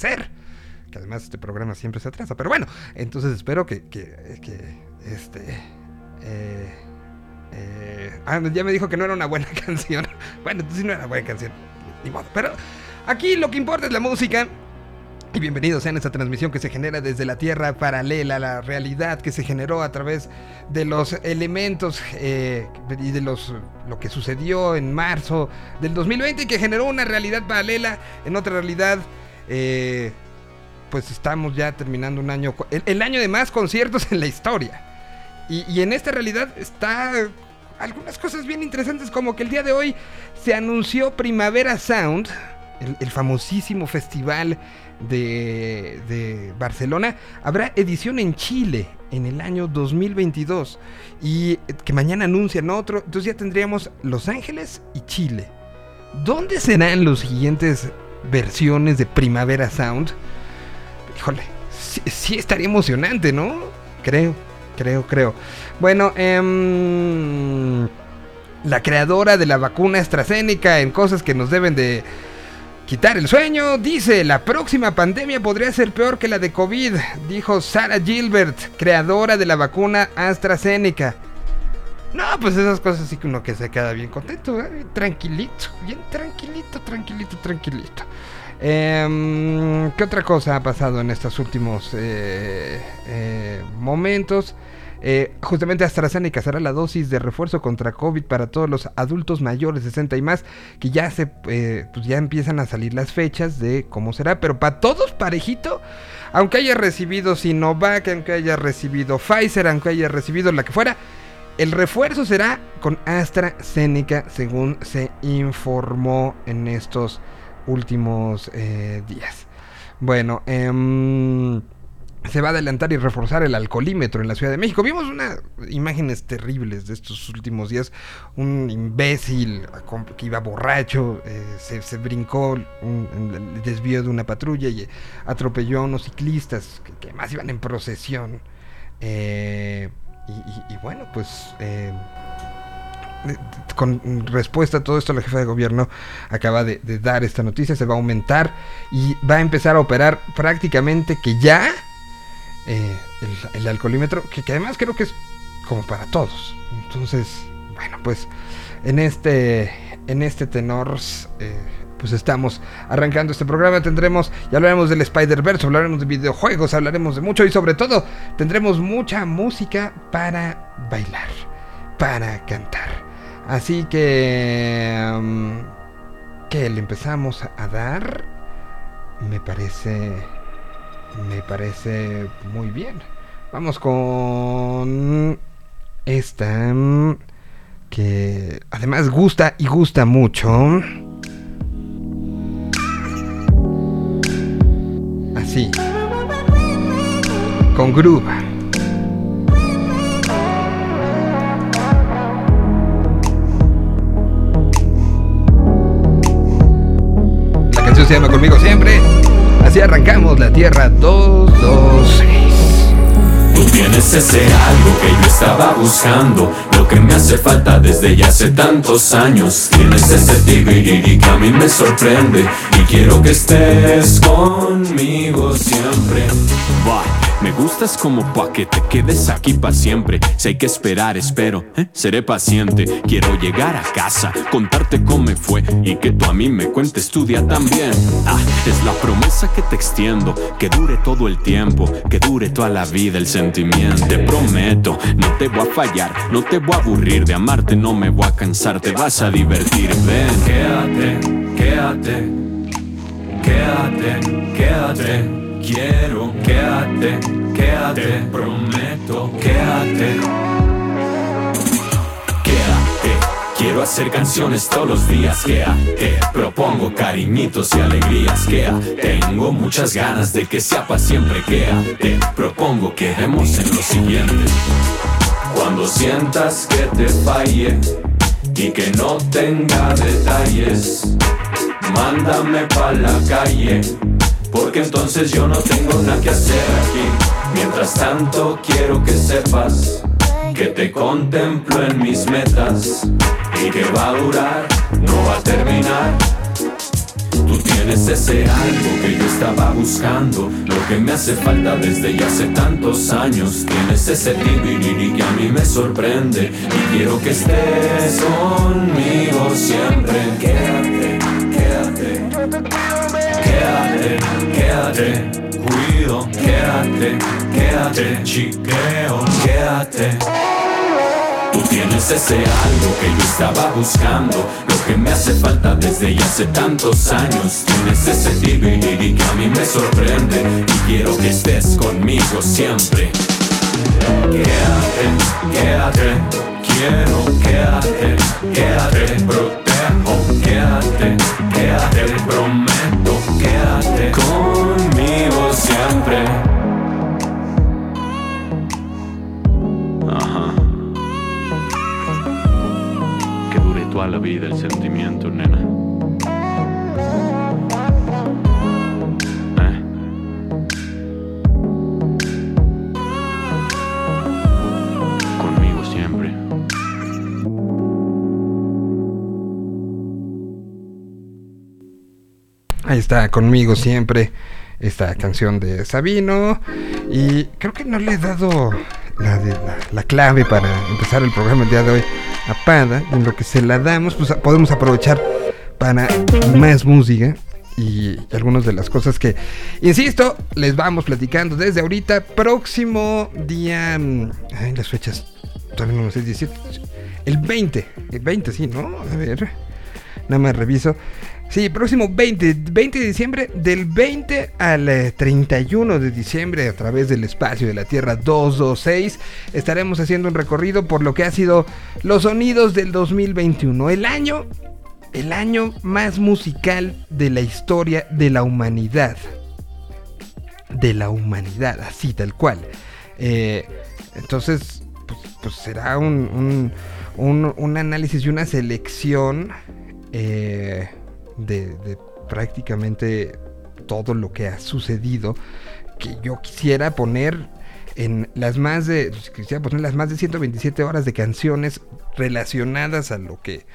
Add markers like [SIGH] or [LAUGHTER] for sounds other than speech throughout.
Que además este programa siempre se atrasa. Pero bueno, entonces espero que, que, este... Eh, eh, ah, ya me dijo que no era una buena [LAUGHS] canción. Bueno, entonces no era buena canción. Ni modo. Pero aquí lo que importa es la música. Y bienvenidos sean a esta transmisión que se genera desde la Tierra paralela, la realidad que se generó a través de los elementos eh, y de los, lo que sucedió en marzo del 2020 y que generó una realidad paralela en otra realidad. Eh, pues estamos ya terminando un año, el, año de más conciertos en la historia. Y, en esta realidad está algunas cosas bien interesantes como que el día de hoy se anunció Primavera Sound, el, famosísimo festival de, Barcelona, habrá edición en Chile en el año 2022 y que mañana anuncian otro, entonces ya tendríamos Los Ángeles y Chile. ¿Dónde serán las siguientes versiones de Primavera Sound? Híjole, sí, estaría emocionante, ¿no? Creo, creo, creo. Bueno, eh, la creadora de la vacuna AstraZeneca en cosas que nos deben de quitar el sueño, dice, la próxima pandemia podría ser peor que la de COVID, dijo Sarah Gilbert, creadora de la vacuna AstraZeneca. No, pues esas cosas sí que uno que se queda bien contento, ¿eh? tranquilito, bien tranquilito, tranquilito, tranquilito. Em, ¿Qué otra cosa ha pasado en estos últimos eh, eh, momentos? Eh, justamente AstraZeneca será la dosis de refuerzo contra COVID para todos los adultos mayores de 60 y más, que ya se, pues ya empiezan a salir las fechas de cómo será, pero para todos parejito, aunque haya recibido Sinovac, aunque haya recibido Pfizer, aunque haya recibido la que fuera, el refuerzo será con AstraZeneca, según se informó en estos últimos eh, días. Bueno, eh, se va a adelantar y reforzar el alcoholímetro en la Ciudad de México. Vimos unas imágenes terribles de estos últimos días. Un imbécil que iba borracho, eh, se, brincó un, desvío de una patrulla y atropelló a unos ciclistas que, además iban en procesión. Eh, y, bueno, pues... Eh, con respuesta a todo esto, la jefa de gobierno acaba de, dar esta noticia, se va a aumentar y va a empezar a operar prácticamente que ya eh, el, alcoholímetro, que, además creo que es como para todos. Entonces, bueno, pues en este, en este tenor, eh, pues estamos arrancando este programa. Tendremos, ya hablaremos del Spider-Verse, hablaremos de videojuegos, hablaremos de mucho y sobre todo tendremos mucha música para bailar, para cantar. Así que, um, que le empezamos a dar, me parece me parece muy bien. Vamos con esta que además gusta y gusta mucho. Con groove. La canción se llama conmigo siempre. Así arrancamos la Tierra 226. Tú tienes ese algo que yo estaba buscando Lo que me hace falta desde ya hace tantos años Tienes ese tigre que a mí me sorprende quiero que estés conmigo siempre me gustas como pa' que te quedes aquí pa' siempre. Si hay que esperar, espero, ¿eh? seré paciente. Quiero llegar a casa, contarte cómo me fue y que tú a mí me cuentes tu día también. Ah, es la promesa que te extiendo, que dure todo el tiempo, que dure toda la vida el sentimiento. Te prometo, no te voy a fallar, no te voy a aburrir de amarte, no me voy a cansar, te vas a divertir. Ven, quédate, quédate, quédate, quédate. Quiero, quédate, quédate, prometo, quédate. Quédate, quiero hacer canciones todos los días, quédate. Propongo cariñitos y alegrías, quédate. Tengo muchas ganas de que sea para siempre, quédate. Propongo que demos en lo siguiente. Cuando sientas que te falle y que no tenga detalles, mándame pa' la calle porque entonces yo no tengo nada que hacer aquí. Mientras tanto quiero que sepas que te contemplo en mis metas y que va a durar, no va a terminar. Tú tienes ese algo que yo estaba buscando, lo que me hace falta desde ya hace tantos años. Tienes ese tibiriri que a mí me sorprende y quiero que estés conmigo siempre. Quédate. Cuido, quédate, quédate, chiqueo, quédate. Tú tienes ese algo que yo estaba buscando Lo que me hace falta desde ya hace tantos años Tienes ese tibiriri que a mí me sorprende Y quiero que estés conmigo siempre Quédate, quédate, quiero quédate, quédate, protejo Quédate, quédate, prometo, quédate conmigo siempre Ajá que dure toda la vida el sentimiento, nena. Ahí está conmigo siempre esta canción de Sabino. Y creo que no le he dado la, la- la clave para empezar el programa el día de hoy a Pada. En lo que se la damos, pues podemos aprovechar para más música. Y algunas de las cosas que, insisto, les vamos platicando desde ahorita. Próximo día. mm, Ay, las fechas. Todavía no me sé 17. El 20. El 20, sí, ¿no? A ver. Nada más reviso. Sí, próximo 20, 20 de diciembre, del 20 al eh, 31 de diciembre, a través del espacio de la Tierra 226, estaremos haciendo un recorrido por lo que ha sido los sonidos del 2021. El año, el año más musical de la historia de la humanidad. De la humanidad, así tal cual. Eh, entonces, pues, pues será un, un- un- un análisis y una selección eh, de, prácticamente todo lo que ha sucedido que yo quisiera poner en las más de quisiera poner las más de 127 horas de canciones relacionadas a lo que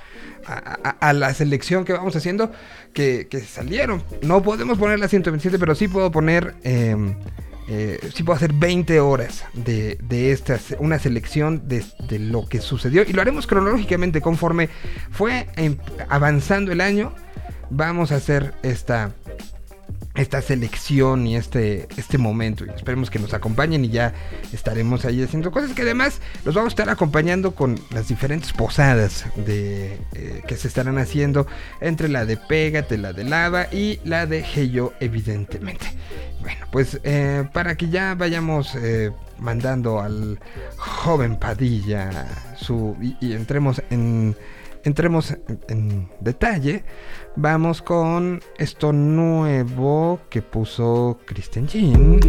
a, a- la selección que vamos haciendo que, salieron no podemos poner las 127 pero sí puedo poner em, eh, sí puedo hacer 20 horas de, de esta, una selección de, de lo que sucedió y lo haremos cronológicamente conforme fue em- avanzando el año. Vamos a hacer esta, esta selección y este, este momento. Y esperemos que nos acompañen y ya estaremos ahí haciendo cosas que además los vamos a estar acompañando con las diferentes posadas de, eh, que se estarán haciendo entre la de Pégate, la de Lava y la de Heyo, evidentemente. Bueno, pues eh, para que ya vayamos eh, mandando al joven Padilla su, y, y entremos en entremos en, detalle, vamos con esto nuevo que puso Kristen Jean.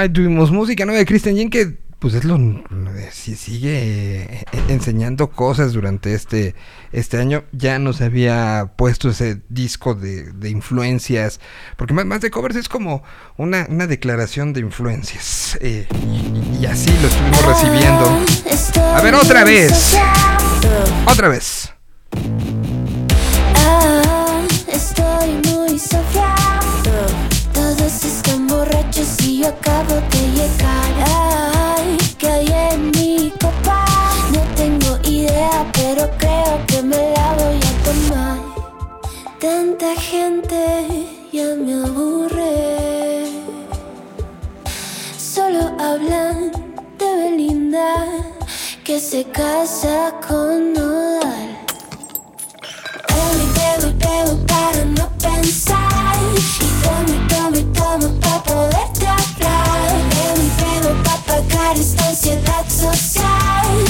Ahí tuvimos música nueva de Christian Jen que pues es lo si sigue eh, enseñando cosas durante este este año. Ya nos había puesto ese disco de, de influencias porque más, más, de covers es como una, una declaración de influencias eh, y, así lo estuvimos recibiendo. A ver otra vez otra vez. Ah, estoy muy sofia borrachos y yo acabo de llegar. Que hay en mi copa. No tengo idea, pero creo que me la voy a tomar. Tanta gente ya me aburre. Solo hablan de Belinda Que se casa con Nodal. Bebo y bebo y bebo para no pensar Tomo y tomo y tomo para hablar Bebo y bebo para pagar esta ansiedad social.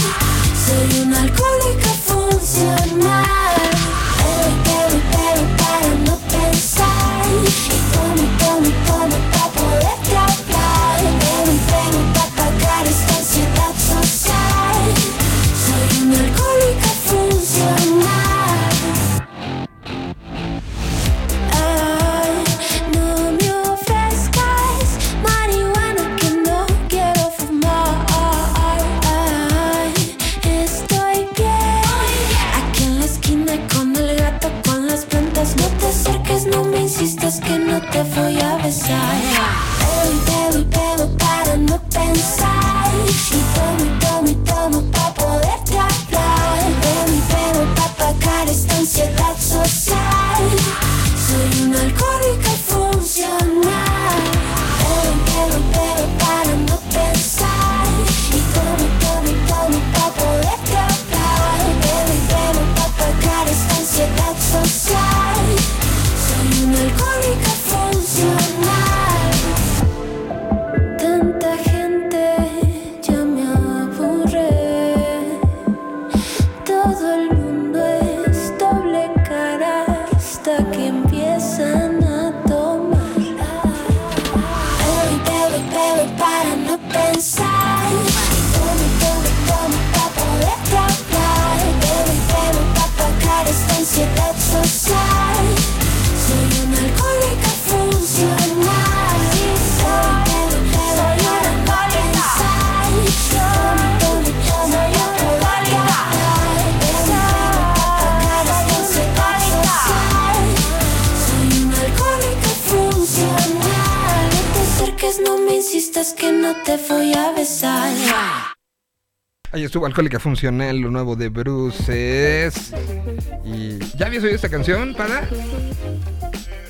Soy una alcohólica funcional te voy a besar. Bebo y bebo y para no pensar y tomo y tomo y tomo para poderte hablar. Bebo y bebo para pagar esta ansiedad social. Soy una alcohólica insistas que no te voy a besar. Ahí estuvo Alcohólica Funcional, lo nuevo de Bruces. Y ¿ya habías oído esta canción, para?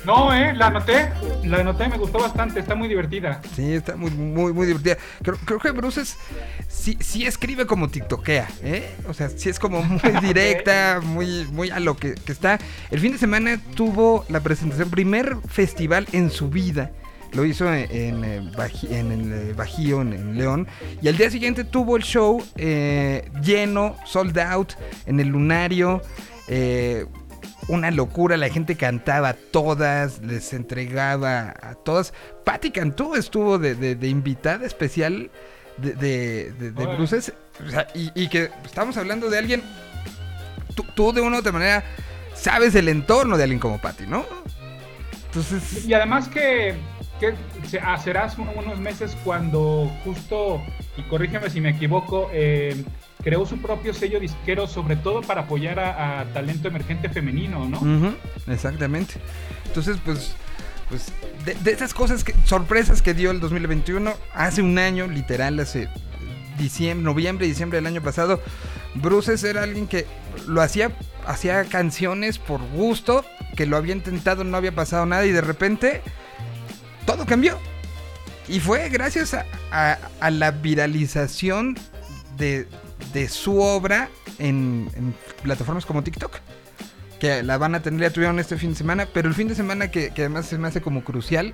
No, eh, la anoté, la anoté, me gustó bastante, está muy divertida. Sí, está muy, muy, muy divertida. Creo, creo que Bruces sí, sí escribe como tiktokea, ¿eh? O sea, sí es como muy [LAUGHS] directa, muy, muy a lo que, que está. El fin de semana tuvo la presentación, primer festival en su vida. Lo hizo en, en, eh, en el eh, Bajío, en, en León. Y al día siguiente tuvo el show eh, lleno, sold out, en el Lunario. eh, una locura, la gente cantaba a todas, les entregaba a todas. Patti Cantú estuvo de, de- de invitada especial de, de, de-. Bruces. O sea, y, y que estamos hablando de alguien, tú, tú de una u otra manera sabes el entorno de alguien como Patti, ¿no? Entonces, Y además que, que se- será hace uno- unos meses cuando justo, y corrígeme si me equivoco, eh, creó su propio sello disquero, sobre todo para apoyar a, talento emergente femenino, ¿no? Exactamente. Entonces, pues, pues de, de esas cosas, que, sorpresas que dio el 2021, hace un año, literal, hace diciembre, noviembre, diciembre del año pasado, Bruces era alguien que lo hacía, hacía canciones por gusto, que lo había intentado, no había pasado nada y de repente todo cambió. Y fue gracias a, a- a la viralización de, de su obra en, en plataformas como TikTok que la van a tener, ya tuvieron este fin de semana, pero el fin de semana que, que además se me hace como crucial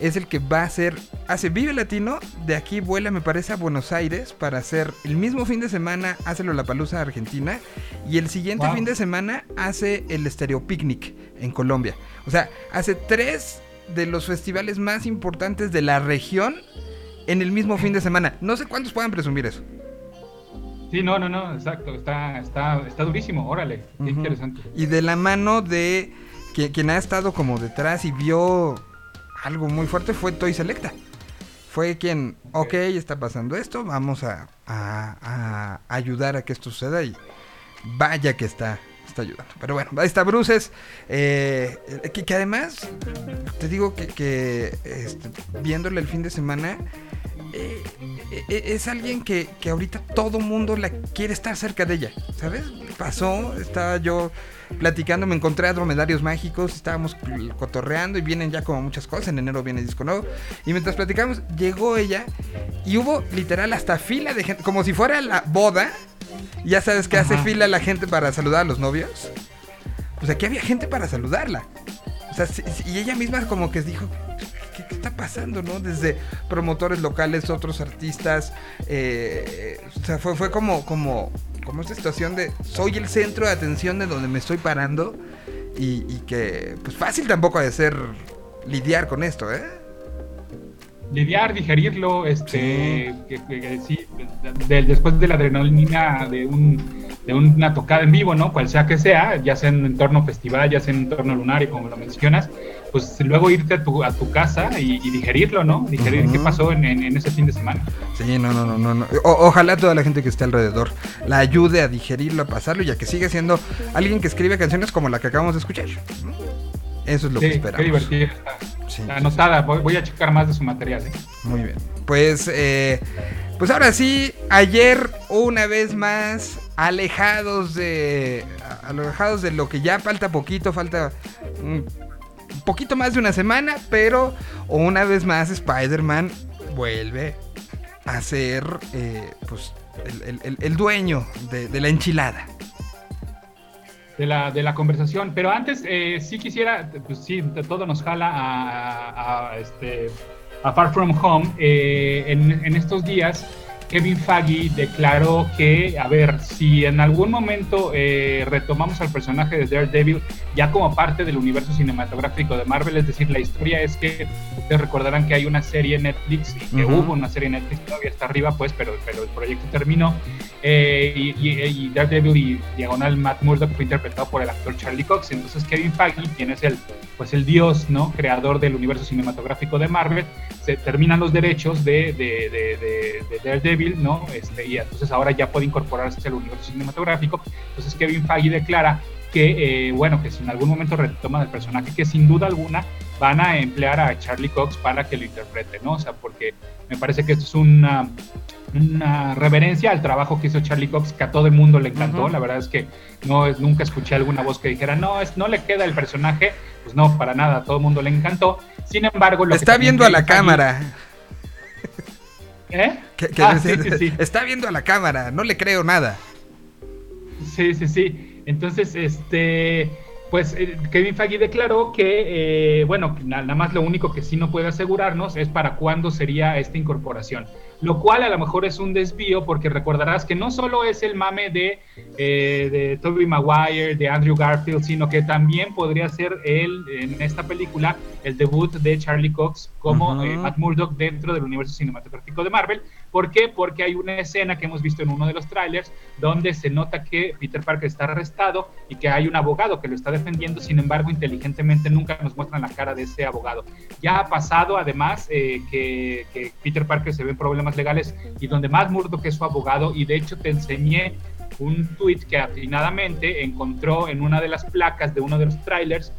es el que va a ser, hace Vive Latino, de aquí vuela me parece a Buenos Aires para hacer el mismo fin de semana, hace la Palusa Argentina y el siguiente Wow. fin de semana hace el Stereo Picnic en Colombia. O sea, hace tres de los festivales más importantes de la región en el mismo fin de semana. No sé cuántos puedan presumir eso. Sí, no, no, no, exacto. Está, está, está durísimo, órale. Qué interesante. Y de la mano de quien, quien ha estado como detrás y vio algo muy fuerte fue Toy Selecta. Fue quien, ok, está pasando esto, vamos a, a- a ayudar a que esto suceda y vaya que está, ayudando. Pero bueno, ahí está Bruces, eh, que, además, te digo que, que, este, viéndole el fin de semana, eh, eh, es alguien que, que ahorita todo mundo la quiere estar cerca de ella, ¿sabes? Pasó, estaba yo platicando, me encontré a Dromedarios Mágicos, estábamos cotorreando y vienen ya como muchas cosas, en enero viene disco nuevo, y mientras platicamos, llegó ella y hubo literal hasta fila de gente, como si fuera la boda, ya sabes que hace fila la gente para saludar a los novios, pues aquí había gente para saludarla. O sea, y ella misma como que dijo, ¿qué, qué está pasando, no? Desde promotores locales, otros artistas. eh, o sea, fue, fue como, como, como esta situación de soy el centro de atención de donde me estoy parando. Y, y que, pues fácil tampoco ha de ser lidiar con esto, ¿eh? Lidiar, digerirlo, este, que, que- que sí, de- después de la adrenalina de, un, de una tocada en vivo, ¿no? Cual sea que sea, ya sea en entorno festival, ya sea en entorno lunar y como lo mencionas, pues luego irte a tu, a tu casa y, y digerirlo, ¿no? Digerir qué pasó en, en- en ese fin de semana. Sí, no, no, no, no. no. O- ojalá toda la gente que esté alrededor la ayude a digerirlo, a pasarlo, y a que siga siendo alguien que escribe canciones como la que acabamos de escuchar. Eso es lo que qué esperamos. está. Sí, anotada, voy, voy a checar más de su material. ¿eh? Muy bien. Pues, eh, pues ahora sí, ayer una vez más, alejados de, alejados de lo que ya falta poquito, falta un poquito más de una semana, pero una vez más Spider-Man vuelve a ser, eh, pues, el, el- el- el dueño de, de la enchilada. De la, de la conversación. Pero antes, eh, sí quisiera, pues sí, todo nos jala a, a- este, a Far From Home. Eh, en, estos días, Kevin Feige declaró que, a ver, si en algún momento eh, retomamos al personaje de Daredevil ya como parte del universo cinematográfico de Marvel, es decir, la historia es que ustedes recordarán que hay una serie en Netflix, y que hubo una serie en Netflix, todavía está arriba, pues, pero, pero el proyecto terminó. Eh, y, y- y Daredevil y Diagonal Matt Murdock fue interpretado por el actor Charlie Cox. Entonces Kevin Feige, quien es el, pues el dios, ¿no? Creador del universo cinematográfico de Marvel, se terminan los derechos de, de, de, de- de Daredevil, ¿no? Este, y entonces ahora ya puede incorporarse al universo cinematográfico. Entonces Kevin Feige declara que, eh, bueno, que si en algún momento retoman el personaje, que sin duda alguna van a emplear a Charlie Cox para que lo interprete, ¿no? O sea, porque me parece que esto es una, una reverencia al trabajo que hizo Charlie Cox, que a todo el mundo le encantó. La verdad es que no nunca escuché alguna voz que dijera, no, es, no le queda el personaje. Pues no, para nada, a todo el mundo le encantó. Sin embargo, lo Está viendo a la cámara. ¿Eh? Que- que- Ah, sí, sí, sí. Está viendo a la cámara, no le creo nada. Sí, sí, sí. Entonces, este, pues eh, Kevin Feige declaró que, eh, bueno, na- nada más lo único que sí no puede asegurarnos es para cuándo sería esta incorporación. Lo cual a lo mejor es un desvío porque recordarás que no solo es el mame de, eh, de Tobey Maguire, de Andrew Garfield, sino que también podría ser él en esta película el debut de Charlie Cox como eh, Matt Murdock dentro del universo cinematográfico de Marvel. ¿Por qué? Porque hay una escena que hemos visto en uno de los trailers donde se nota que Peter Parker está arrestado y que hay un abogado que lo está defendiendo, sin embargo, inteligentemente nunca nos muestran la cara de ese abogado. Ya ha pasado, además, eh, que, Peter Parker se ve en problemas legales y donde más Murdock es su abogado, y de hecho te enseñé un tweet que afinadamente encontró en una de las placas de uno de los trailers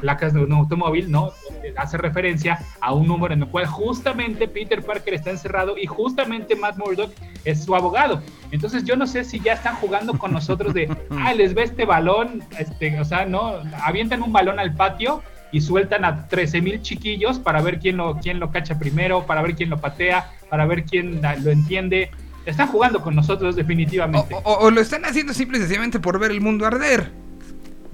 placas de un automóvil, ¿no? Hace referencia a un número en el cual justamente Peter Parker está encerrado y justamente Matt Murdock es su abogado. Entonces yo no sé si ya están jugando con nosotros de, [LAUGHS] ah, les ve este balón, este, o sea, no, avientan un balón al patio y sueltan a 13 mil chiquillos para ver quién lo, quién lo cacha primero, para ver quién lo patea, para ver quién lo entiende. Están jugando con nosotros O, definitivamente. o- o lo están haciendo simple y sencillamente por ver el mundo arder.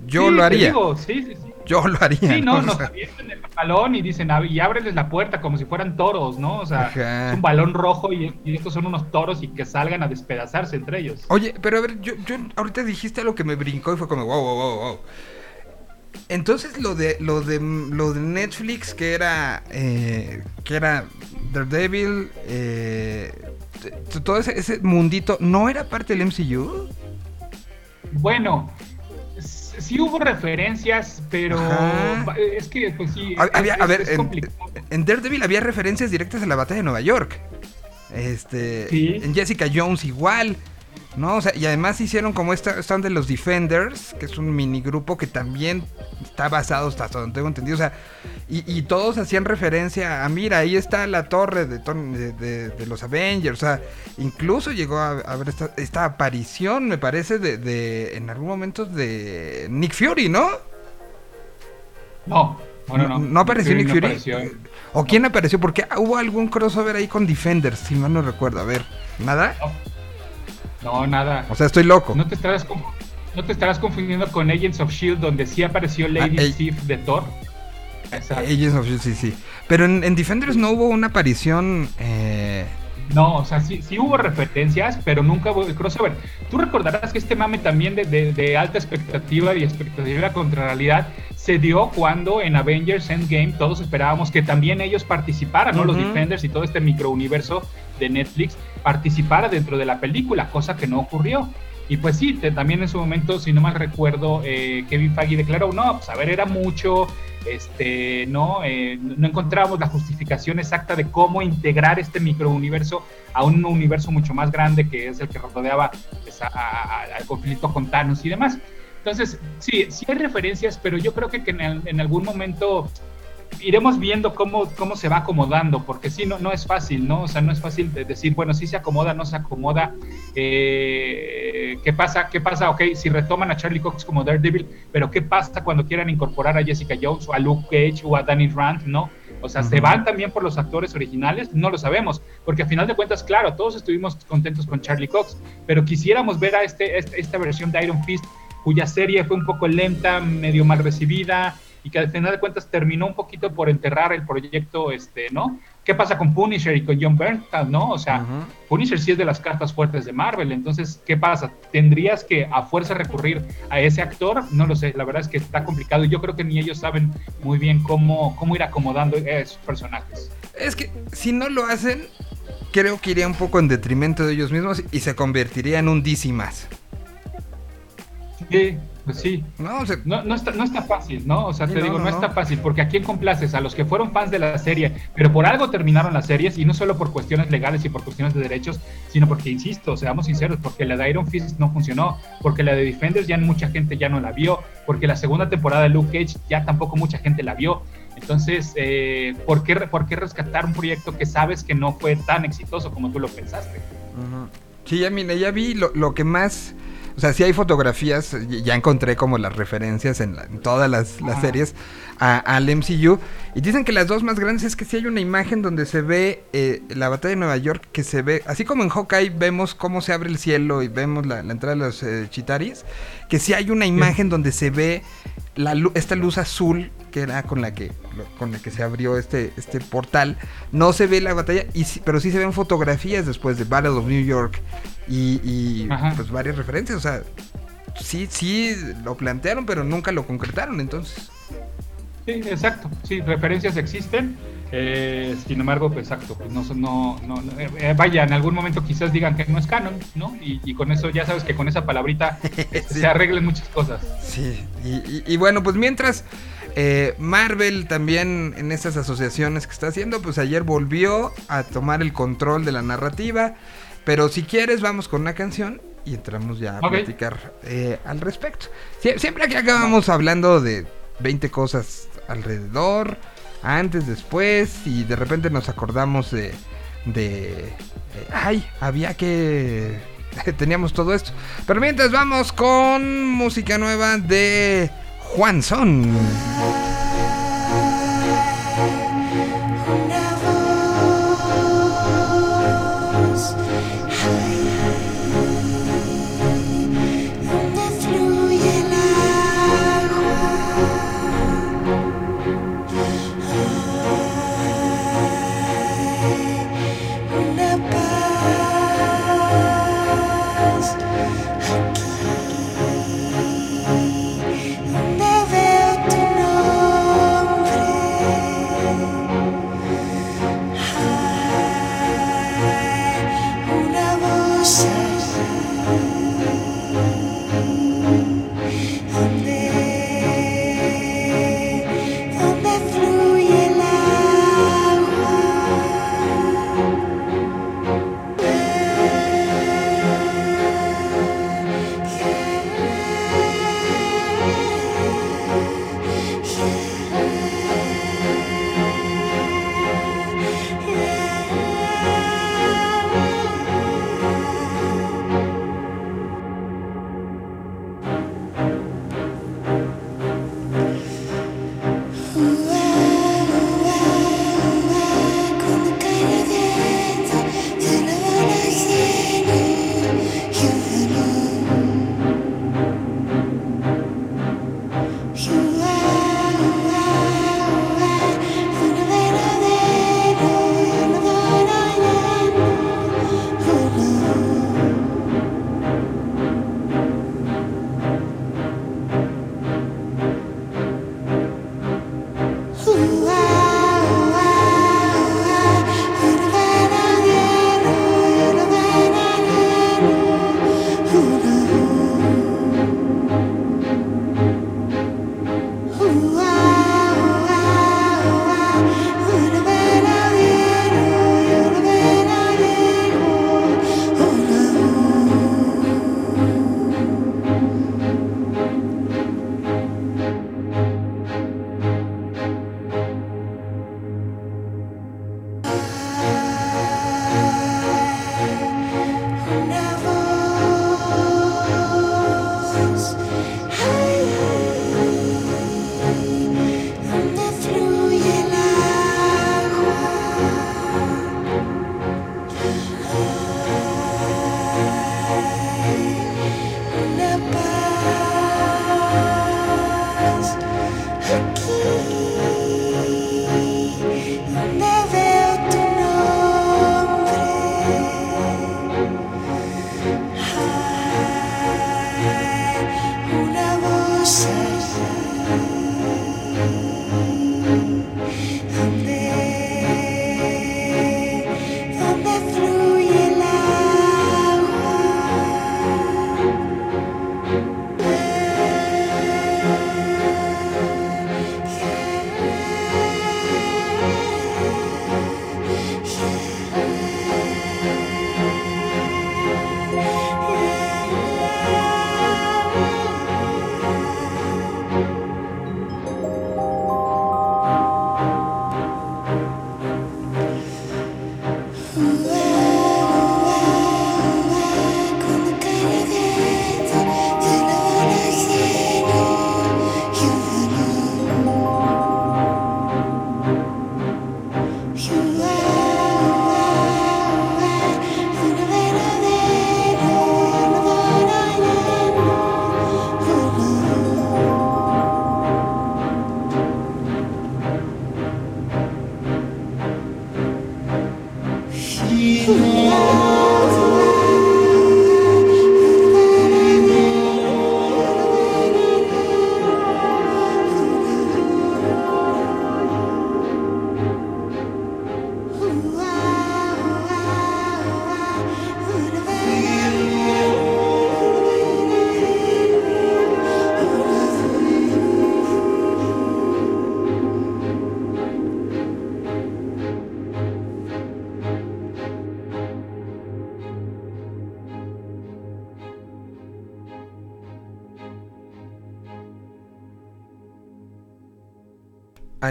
Yo Sí, lo haría. digo, sí, sí, sí. Yo lo haría. Sí, no, O nos sea, avientan el balón y dicen, "Ah, y ábreles la puerta como si fueran toros, ¿no? O sea, Ajá. es un balón rojo y, y estos son unos toros y que salgan a despedazarse entre ellos. Oye, pero a ver, yo, yo ahorita dijiste algo que me brincó y fue como, wow, wow, wow, wow. entonces lo de lo de lo de Netflix que era eh, que era Daredevil, eh, todo ese, ese mundito, ¿no era parte del MCU? Bueno, sí hubo referencias, pero Ajá. es que, pues sí, es- había- a ver, es en, en Daredevil había referencias directas a la batalla de Nueva York. Este, Sí. en Jessica Jones igual. ¿No? O sea, y además hicieron como esta, están de los Defenders, que es un minigrupo que también está basado hasta donde tengo entendido. O sea, y, y todos hacían referencia a, mira, ahí está la torre de, de, de- de los Avengers. O sea, incluso llegó a, a ver esta, esta aparición, me parece, de, de, en algún momento de Nick Fury, ¿no? No, no, no. No, ¿No apareció Nick no Fury? apareció. ¿O quién apareció? Porque hubo algún crossover ahí con Defenders, si mal no recuerdo. A ver, ¿nada? No, nada. O sea, estoy loco. ¿No te estarás, no te estarás confundiendo con Agents of Shield, donde sí apareció Lady Ah, ey. Sif de Thor? Exacto. Agents of Shield, sí, sí. Pero en, en Defenders no hubo una aparición. Eh... No, o sea, sí, sí hubo referencias, pero nunca hubo el crossover. Tú recordarás que este mame también de, de- de alta expectativa y expectativa contra realidad se dio cuando en Avengers Endgame todos esperábamos que también ellos participaran, ¿no? Los. Defenders y todo este microuniverso de Netflix participara dentro de la película, cosa que no ocurrió. Y pues sí, te- también en su momento, si no mal recuerdo, eh, Kevin Feige declaró, no, pues a ver, era mucho, este, no, Eh, no encontramos la justificación exacta de cómo integrar este microuniverso a un universo mucho más grande que es el que rodeaba pues, al conflicto con Thanos y demás. Entonces, sí, sí hay referencias, pero yo creo que, que en algún momento iremos viendo cómo, cómo se va acomodando, porque sí, no, no es fácil, ¿no? O sea, no es fácil de decir, bueno, sí se acomoda, no se acomoda. Eh, ¿Qué pasa? ¿Qué pasa? Ok, si retoman a Charlie Cox como Daredevil, pero ¿qué pasa cuando quieran incorporar a Jessica Jones o a Luke Cage o a Danny Rand, ¿no? O sea, ¿se van también por los actores originales? No lo sabemos, porque a final de cuentas, claro, todos estuvimos contentos con Charlie Cox, pero quisiéramos ver a este, este- esta versión de Iron Fist, cuya serie fue un poco lenta, medio mal recibida, y que al final de cuentas terminó un poquito por enterrar el proyecto, este, ¿no? ¿Qué pasa con Punisher y con John Bernthal, no? O sea. Punisher sí es de las cartas fuertes de Marvel, entonces, ¿qué pasa? ¿Tendrías que a fuerza recurrir a ese actor? No lo sé, la verdad es que está complicado y yo creo que ni ellos saben muy bien cómo, cómo ir acomodando a esos personajes. Es que si no lo hacen, creo que iría un poco en detrimento de ellos mismos y se convertiría en un DC más. Sí, pues sí. ¿No? O sea, No, no, está, no está fácil, ¿no? O sea, te no, digo, no, está fácil, porque ¿a quién complaces? A los que fueron fans de la serie, pero por algo terminaron las series, y no solo por cuestiones legales y por cuestiones de derechos, sino porque, insisto, seamos sinceros, porque la de Iron Fist no funcionó, porque la de Defenders ya mucha gente ya no la vio, porque la segunda temporada de Luke Cage ya tampoco mucha gente la vio. Entonces, eh, ¿por, qué, ¿por qué rescatar un proyecto que sabes que no fue tan exitoso como tú lo pensaste? Sí, ya mire, ya vi lo, lo que más. O sea, sí hay fotografías, ya encontré como las referencias en, la- en todas las, series a- al MCU. Y dicen que las dos más grandes es que sí hay una imagen donde se ve eh, la batalla de Nueva York, que se ve, así como en Hawkeye vemos cómo se abre el cielo y vemos la, la entrada de los eh, chitaris, que sí hay una imagen donde se ve la esta luz azul que era con la que con la que se abrió este este portal. No se ve la batalla y pero sí se ven fotografías después de Battle of New York y, y, pues varias referencias o sea sí sí lo plantearon pero nunca lo concretaron entonces Sí, exacto. Sí, referencias existen. eh, sin embargo, pues exacto, pues no no, no, eh, eh, vaya, en algún momento quizás digan que no es canon, ¿no? Y, y con eso, ya sabes que con esa palabrita [LAUGHS] este, Sí. se arreglen muchas cosas. sí y, y- y bueno pues mientras eh, Marvel también en estas asociaciones que está haciendo pues ayer volvió a tomar el control de la narrativa pero si quieres vamos con una canción y entramos ya a platicar eh, al respecto. Sie- siempre que acabamos hablando de 20 cosas alrededor, antes, después, y de repente nos acordamos de... de eh, ay, había que... [LAUGHS] Teníamos todo esto. Pero mientras vamos con música nueva de Juan Son.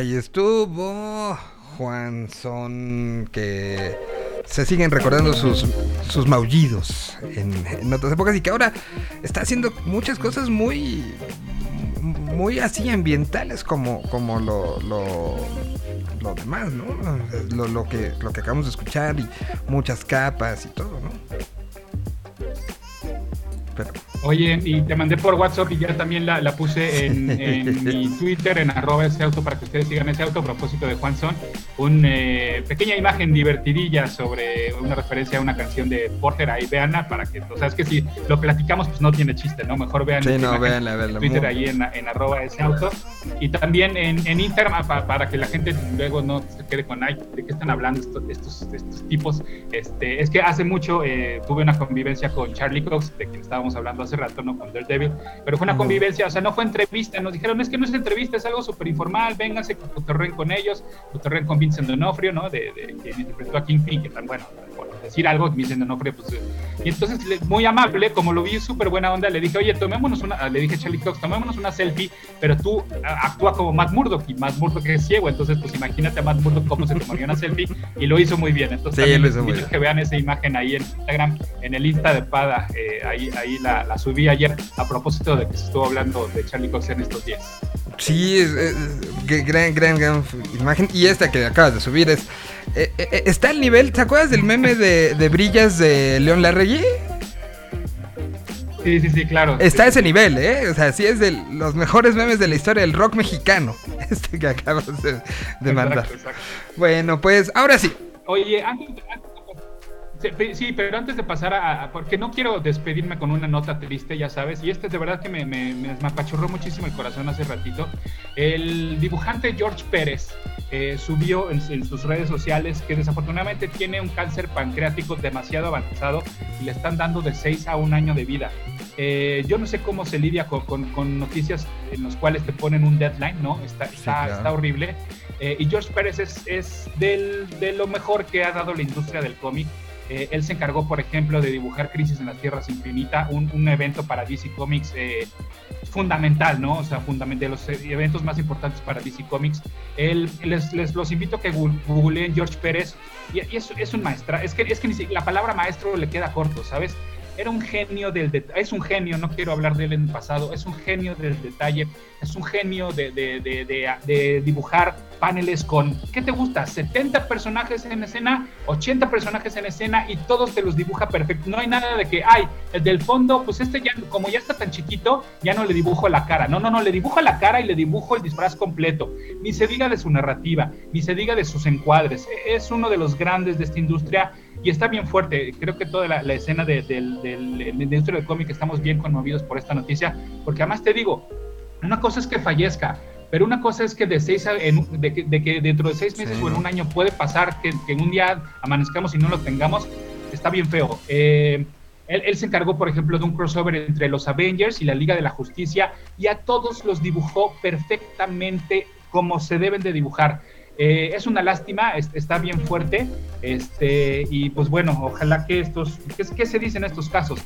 Ahí estuvo Juanson, que se siguen recordando sus, sus maullidos en, otras épocas y que ahora está haciendo muchas cosas muy muy así ambientales como, como lo, lo, lo demás, ¿no? Lo, lo, que, lo que acabamos de escuchar y muchas capas y todo, ¿no? Pero... Oye, y te mandé por WhatsApp y ya también la, la puse en, en mi Twitter, en arroba ese auto, para que ustedes sigan ese auto a propósito de Juan Son. Una eh, pequeña imagen divertidilla sobre una referencia a una canción de Porter. Ahí veanla para que, o sea, es que si lo platicamos, pues no tiene chiste, ¿no? Mejor vean sí, no, veanla, veanla, Twitter muy... ahí en, en, arroba ese auto. Y también en, en Instagram, para, para, que la gente luego no se quede con, ay, ¿de qué están hablando estos, estos, estos tipos? Este, es que hace mucho eh, tuve una convivencia con Charlie Cox, de quien estábamos hablando hace rato, ¿no? Con Daredevil, pero fue una convivencia, o sea, no fue entrevista, nos dijeron, es que no es entrevista, es algo súper informal, vénganse, cotorren con ellos, cotorren con Vincent D'Onofrio, ¿no? De, de, que interpretó a Kingpin, que tan bueno, por decir algo, Vincent D'Onofrio, pues, y entonces, muy amable, como lo vi súper buena onda, le dije, oye, tomémonos una, le dije a Charlie Cox, tomémonos una selfie, pero tú actúa como Matt Murdock, y Matt Murdock es ciego, entonces, pues imagínate a Matt Murdock cómo se tomaría una selfie, y lo hizo muy bien, entonces, sí, también, que vean esa imagen ahí en Instagram, en el Insta de Pada, eh, ahí, ahí la, la subí ayer a propósito de que se estuvo hablando de Charlie Cox en estos días. Sí, es, es, gran, gran, gran imagen. Y esta que acabas de subir es. Eh, eh, está al nivel. ¿Te acuerdas del meme de, de Brillas de León Larregui? Sí, sí, sí, claro. Está sí. a ese nivel, ¿eh? O sea, sí es de los mejores memes de la historia del rock mexicano. [LAUGHS] Este que acabas de, de Exacto, mandar. exacto. Bueno, pues ahora sí. Oye, antes, antes- Sí, pero antes de pasar a, Porque no quiero despedirme con una nota triste, ya sabes, y este de verdad que me, me, me, me apachurró muchísimo el corazón hace ratito. El dibujante George Pérez eh, subió en, en sus redes sociales que desafortunadamente tiene un cáncer pancreático demasiado avanzado y le están dando de 6 a 1 año de vida. Eh, yo no sé cómo se lidia con, con, con noticias en los cuales te ponen un deadline, ¿no? Está, Sí, está, claro. está horrible. Eh, y George Pérez es, es del, de lo mejor que ha dado la industria del cómic. Eh, él se encargó, por ejemplo, de dibujar Crisis en las Tierras Infinita, un, evento para DC Comics eh, fundamental, ¿no? O sea, fundamental, de los eventos más importantes para DC Comics. Les, los invito a que googleen George Pérez, y, y es, un maestra. Es que, es que la palabra maestro le queda corto, ¿sabes? Era un genio del detalle, es un genio, no quiero hablar de él en el pasado, es un genio del detalle, es un genio de, de, de, dibujar paneles con, ¿qué te gusta? 70 personajes en escena, 80 personajes en escena y todos te los dibuja perfecto. No hay nada de que, ay, el del fondo, pues este ya, como ya está tan chiquito, ya no le dibujo la cara. No, no, no, le dibujo la cara y le dibujo el disfraz completo. Ni se diga de su narrativa, ni se diga de sus encuadres. Es uno de los grandes de esta industria y está bien fuerte. Creo que toda la, escena de, del, del, de la industria del cómic estamos bien conmovidos por esta noticia, porque además te digo, una cosa es que fallezca, pero una cosa es que de, seis de, que, dentro de seis meses o en un año puede pasar que, en un día amanezcamos y no lo tengamos, está bien feo. Eh, él, él, se encargó, por ejemplo, de un crossover entre los Avengers y la Liga de la Justicia y a todos los dibujó perfectamente como se deben de dibujar. Eh, es una lástima, está bien fuerte, este, y pues bueno, ojalá que estos, ¿qué, se dice en estos casos?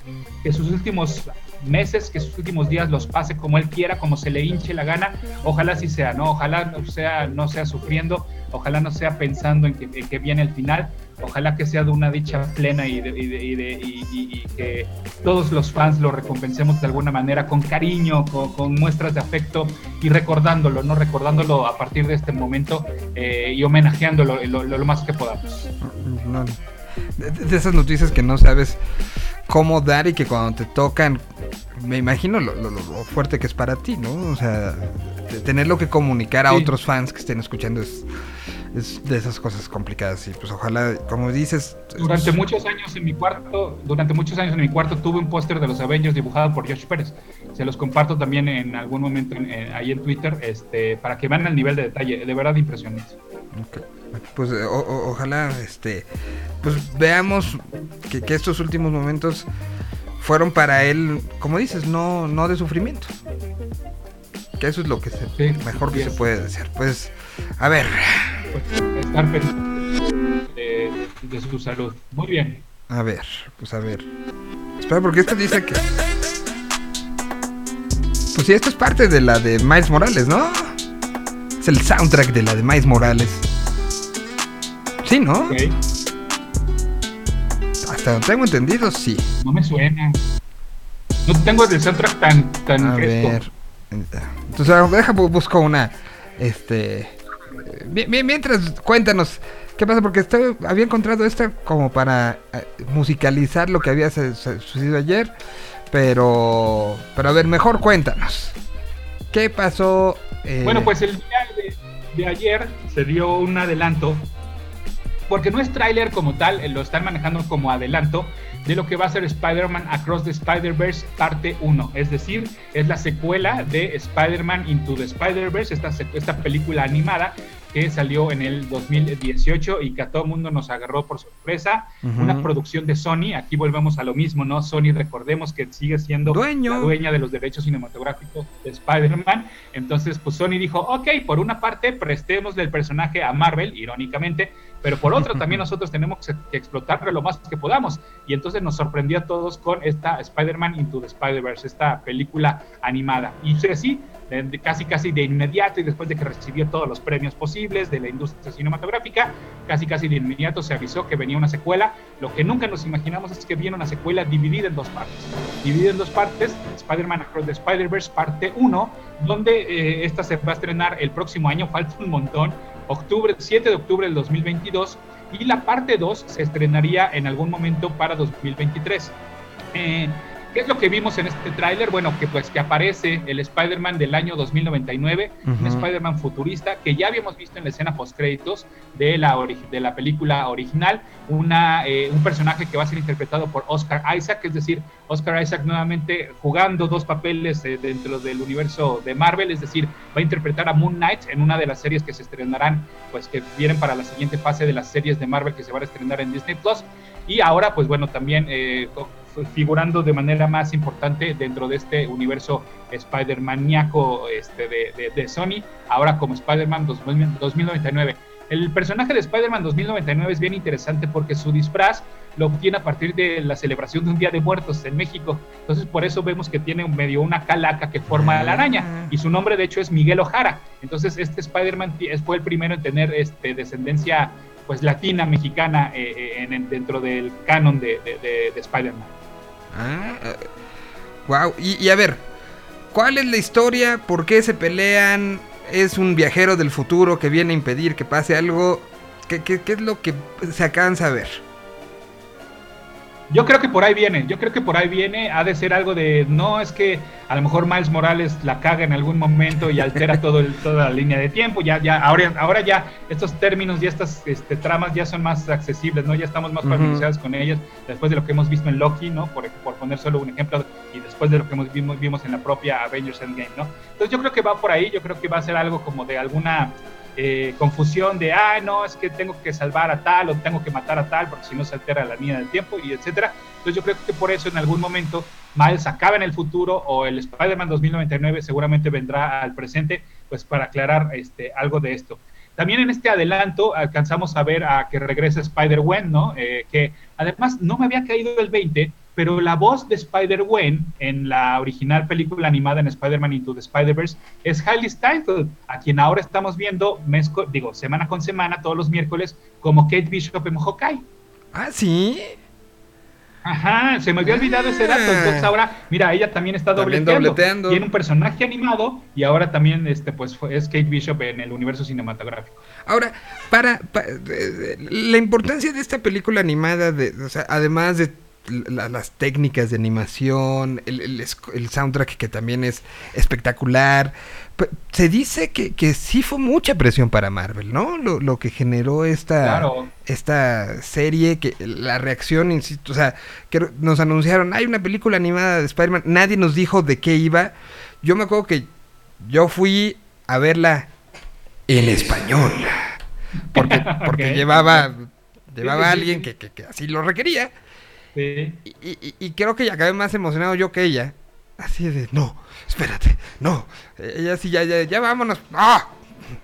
Que sus últimos meses, que sus últimos días los pase como él quiera, como se le hinche la gana, ojalá sí sea, ¿no? Ojalá no sea, no sea sufriendo, ojalá no sea pensando en que, en que viene el final, ojalá que sea de una dicha plena y, que todos los fans lo recompensemos de alguna manera con cariño, con, muestras de afecto y recordándolo, ¿no? Recordándolo a partir de este momento eh, y homenajeándolo lo, más que podamos. de, esas noticias que no sabes cómo dar y que cuando te tocan, me imagino lo, fuerte que es para ti, ¿no? O sea, tenerlo que comunicar a otros fans que estén escuchando es es de esas cosas complicadas y pues ojalá, como dices... Durante muchos años en mi cuarto, durante muchos años en mi cuarto tuve un póster de los Avengers dibujado por Josh Pérez. Se los comparto también en algún momento ahí en Twitter, este, para que vean el nivel de detalle, de verdad impresionante. Pues ojalá, este, pues veamos que, que estos últimos momentos fueron para él, como dices, no, no de sufrimiento. Que eso es lo que se, mejor que se puede decir. Pues, a ver. Pues, estar de, de, su salud. Muy bien. A ver, pues a ver. Espera, porque esto dice que. Pues sí, esto es parte de la de Miles Morales, ¿no? Es el soundtrack de la de Miles Morales. Sí, ¿no? Hasta donde tengo entendido, sí. No me suena. No tengo el soundtrack tan, tan a Ver. Entonces, deja busco una. Este. Mientras, cuéntanos. ¿Qué pasa? Porque había encontrado esta como para eh, musicalizar lo que había sucedido ayer. Pero. Pero a ver, mejor cuéntanos. ¿Qué pasó? Eh? Bueno, pues el día de, de ayer se dio un adelanto. Porque no es tráiler como tal, eh, lo están manejando como adelanto de lo que va a ser Spider-Man Across the Spider-Verse parte 1. Es decir, es la secuela de Spider-Man Into the Spider-Verse, esta, esta película animada que salió en el 2018 y que a todo el mundo nos agarró por sorpresa. Una producción de Sony, aquí volvemos a lo mismo, ¿no? Sony, recordemos que sigue siendo la dueña de los derechos cinematográficos de Spider-Man. Entonces, pues Sony dijo, ok, por una parte, prestemos del personaje a Marvel, irónicamente, pero por otra [LAUGHS] también nosotros tenemos que explotarlo lo más que podamos. Y entonces nos sorprendió a todos con esta Spider-Man Into the Spider-Verse, esta película animada. Y sí, casi casi de inmediato y después de que recibió todos los premios posibles de la industria cinematográfica, casi casi de inmediato se avisó que venía una secuela. Lo que nunca nos imaginamos es que viene una secuela dividida en dos partes. Dividida en dos partes, Spider-Man Across the Spider-Verse parte 1, donde eh, esta se va a estrenar el próximo año, [LAUGHS] falta un montón, octubre, 7 de octubre del 2022, y la parte 2 se estrenaría en algún momento para 2023. Eh, ¿Qué es lo que vimos en este tráiler? Bueno, que pues que aparece el Spider-Man del año 2099, un Spider-Man futurista que ya habíamos visto en la escena post créditos de la, de la película original, una, eh, un personaje que va a ser interpretado por Oscar Isaac, es decir, Oscar Isaac nuevamente jugando dos papeles eh, dentro del universo de Marvel, es decir, va a interpretar a Moon Knight en una de las series que se estrenarán, pues que vienen para la siguiente fase de las series de Marvel que se van a estrenar en Disney Plus. Y ahora, pues bueno, también eh, figurando de manera más importante dentro de este universo Spider-Maniaco este, de, de, Sony, ahora como Spider-Man 2099. El personaje de Spider-Man 2099 es bien interesante porque su disfraz lo obtiene a partir de la celebración de un Día de Muertos en México. Entonces, por eso vemos que tiene medio una calaca que forma la araña. Ah. Y su nombre, de hecho, es Miguel Ojara. Entonces, este Spider-Man fue el primero en tener este, descendencia pues latina, mexicana, eh, eh, en, dentro del canon de, de Spider-Man. Wow. Y, a ver, ¿cuál es la historia? ¿Por qué se pelean? ¿Es un viajero del futuro que viene a impedir que pase algo? ¿Qué, qué, qué es lo que se alcanza a ver? Yo creo que por ahí viene, yo creo que por ahí viene, ha de ser algo de, no es que a lo mejor Miles Morales la caga en algún momento y altera [LAUGHS] todo el, toda la línea de tiempo, ya, ya, ahora, ahora ya estos términos y estas este, tramas ya son más accesibles, ¿no? Ya estamos más familiarizados con ellas después de lo que hemos visto en Loki, ¿no? Por, por poner solo un ejemplo, y después de lo que hemos, vimos, vimos en la propia Avengers Endgame, ¿no? Entonces yo creo que va por ahí, yo creo que va a ser algo como de alguna eh, confusión de, ah, no, es que tengo que salvar a tal o tengo que matar a tal porque si no se altera la línea del tiempo y etcétera. Entonces yo creo que por eso en algún momento Miles acaba en el futuro o el Spider-Man 2099 seguramente vendrá al presente pues para aclarar este, algo de esto. También en este adelanto alcanzamos a ver a que regresa Spider-Gwen, ¿no? Eh, que además no me había caído el 20, pero la voz de Spider-Gwen en la original película animada en Spider-Man Into the Spider-Verse es Hailey Steinfeld, a quien ahora estamos viendo, mes, digo, semana con semana, todos los miércoles, como Kate Bishop en Hawkeye. Ah, sí. Ajá, se me había olvidado ese dato. Entonces ahora, mira, ella también está También dobleteando. dobleteando. Tiene un personaje animado y ahora también este, pues, es Kate Bishop en el universo cinematográfico. Ahora, para, pa- eh, la importancia de esta película animada, de, o sea, además de la- las técnicas de animación, el, el soundtrack que también es espectacular, pe- se dice que, que sí fue mucha presión para Marvel, ¿no? Lo, lo que generó esta, Claro. esta serie, que la reacción, insisto, o sea, que nos anunciaron, hay una película animada de Spider-Man, nadie nos dijo de qué iba. Yo me acuerdo que yo fui a verla en español. Porque, porque [LAUGHS] llevaba, llevaba a alguien que, que- que así lo requería. Sí. Y, y- y creo que ya acabé más emocionado yo que ella. Así de, no, espérate, no. Eh, Ella sí, ya, ya, ya vámonos. ¡Ah!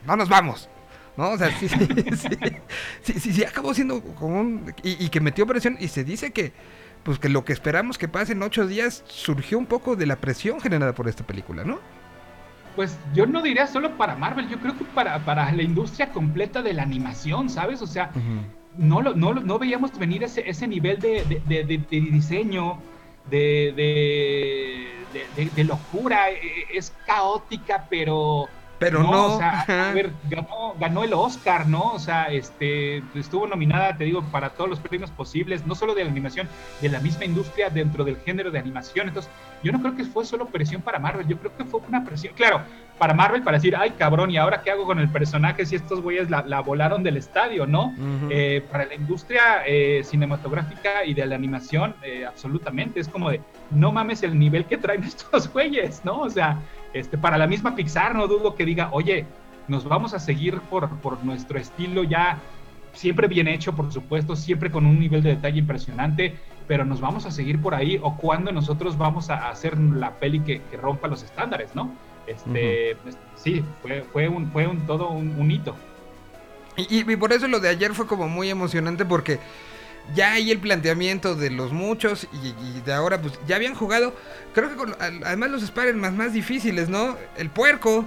No nos vamos. ¿No? O sea, [LAUGHS] sí, sí, sí, sí, acabó siendo como un... Y, y que metió presión y se dice que, pues que lo que esperamos que pase en ocho días surgió un poco de la presión generada por esta película, ¿no? Pues yo no diría solo para Marvel, yo creo que para, para la industria completa de la animación, ¿sabes? O sea, no, lo- no veíamos venir ese, ese nivel de, de- de- de- diseño, de, de, locura. Eh, Es caótica, pero. Pero no, o sea, [LAUGHS] a ver, ganó, ganó el Oscar, ¿no? O sea, este, estuvo nominada, te digo, para todos los premios posibles, no solo de la animación, de la misma industria dentro del género de animación. Entonces, yo no creo que fue solo presión para Marvel, yo creo que fue una presión, claro, para Marvel para decir, ay cabrón, ¿y ahora qué hago con el personaje si estos güeyes la, la volaron del estadio, ¿no? Eh, para la industria eh, cinematográfica y de la animación, eh, absolutamente, es como de, no mames el nivel que traen [LAUGHS] estos güeyes, ¿no? O sea, este, para la misma Pixar no dudo que diga, oye, nos vamos a seguir por, por nuestro estilo ya siempre bien hecho, por supuesto, siempre con un nivel de detalle impresionante, pero nos vamos a seguir por ahí o cuando nosotros vamos a hacer la peli que, que rompa los estándares, ¿no? Este, sí, fue, fue un, fue un todo un, un hito. Y- y por eso lo de ayer fue como muy emocionante porque ya hay el planteamiento de los muchos y, y de ahora pues ya habían jugado, creo que con, además los Spider-Man más difíciles, ¿no? El puerco.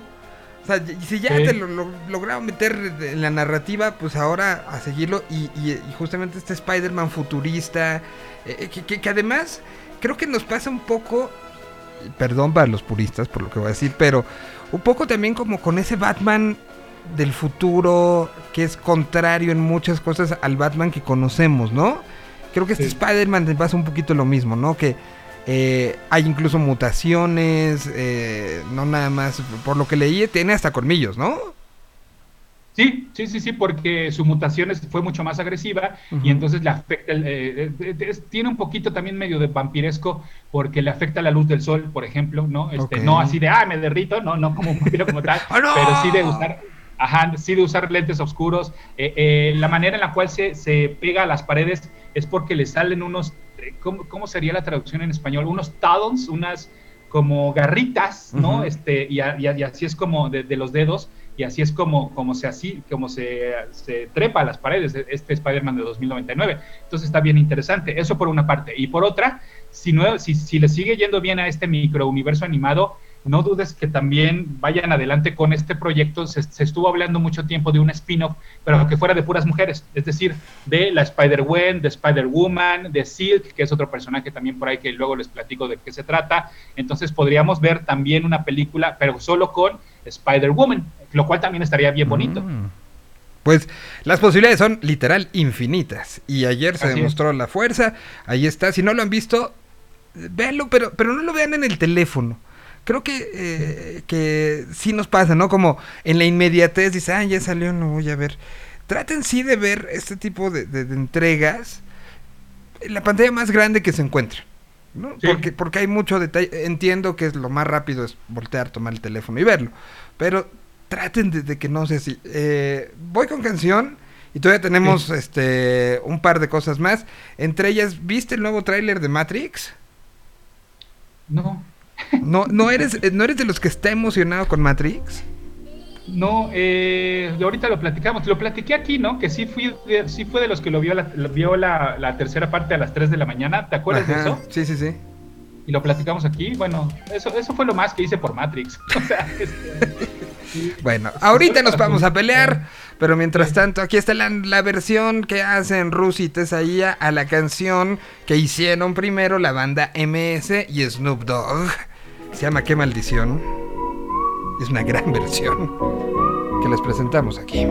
O sea, si ya Sí. te lo, lo- lograron meter en la narrativa, pues ahora a seguirlo y, y- y justamente este Spider-Man futurista, eh, eh, que, que- que además creo que nos pasa un poco, perdón para los puristas por lo que voy a decir, pero un poco también como con ese Batman del futuro que es contrario en muchas cosas al Batman que conocemos, ¿no? Creo que este Sí. Spider-Man te pasa un poquito lo mismo, ¿no? Que eh, hay incluso mutaciones, eh, no nada más, por lo que leí, tiene hasta colmillos, ¿no? Sí, sí, sí, sí, porque su mutación es- fue mucho más agresiva y entonces le afecta, el, eh, eh, es- tiene un poquito también medio de vampiresco porque le afecta la luz del sol, por ejemplo, ¿no? Este. No así de, ah, me derrito, no, no como un vampiro como tal, [LAUGHS] ¡Ah, no! pero sí de usar, ajá, sí de usar lentes oscuros. Eh, eh, la manera en la cual se, se pega a las paredes es porque le salen unos, eh, ¿cómo, cómo sería la traducción en español? Unos talons, unas como garritas, ¿no? Ujú. Este, y, a- y a- y así es como de, de los dedos, y así es como, como se así, como se, se trepa a las paredes de este Spider-Man de 2099. Entonces está bien interesante. Eso por una parte. Y por otra, si, no, si, si le sigue yendo bien a este microuniverso animado, no dudes que también vayan adelante con este proyecto. Se, se estuvo hablando mucho tiempo de un spin-off, pero que fuera de puras mujeres, es decir, de la Spider-Gwen, de Spider-Woman, de Silk, que es otro personaje también por ahí que luego les platico de qué se trata. Entonces podríamos ver también una película, pero solo con Spider-Woman, lo cual también estaría bien bonito. Mm. Pues las posibilidades son literal infinitas. Y ayer se Así es. demostró la fuerza. Ahí está. Si no lo han visto, véanlo, pero, pero no lo vean en el teléfono. Creo que, eh, que sí nos pasa, ¿no? Como en la inmediatez dice, ah, ya salió, no voy a ver. Traten sí de ver este tipo de, de- de entregas en la pantalla más grande que se encuentre. ¿no? Sí. Porque, porque hay mucho detalle. Entiendo que es lo más rápido es voltear, tomar el teléfono y verlo. Pero traten de, de que no sea así. Eh, voy con canción y todavía tenemos este un par de cosas más. Entre ellas, ¿viste el nuevo tráiler de Matrix? No, No, no eres, eh, no eres de los que está emocionado con Matrix. no, eh, ahorita lo platicamos, lo platiqué aquí, ¿no? Que sí, fui de- sí fue de los que lo vio, la, lo vio la, la tercera parte a las 3 de la mañana, ¿te acuerdas de eso? Sí, sí, sí. Y lo platicamos aquí, bueno, eso, eso fue lo más que hice por Matrix. [LAUGHS] O sea, este. Bueno, ahorita nos vamos a pelear, [LAUGHS] pero mientras tanto, aquí está la, la versión que hacen Rusi y Tesaía a la canción que hicieron primero la banda MS y Snoop Dogg. Se llama Qué maldición. Es una gran [LAUGHS] versión que les presentamos aquí.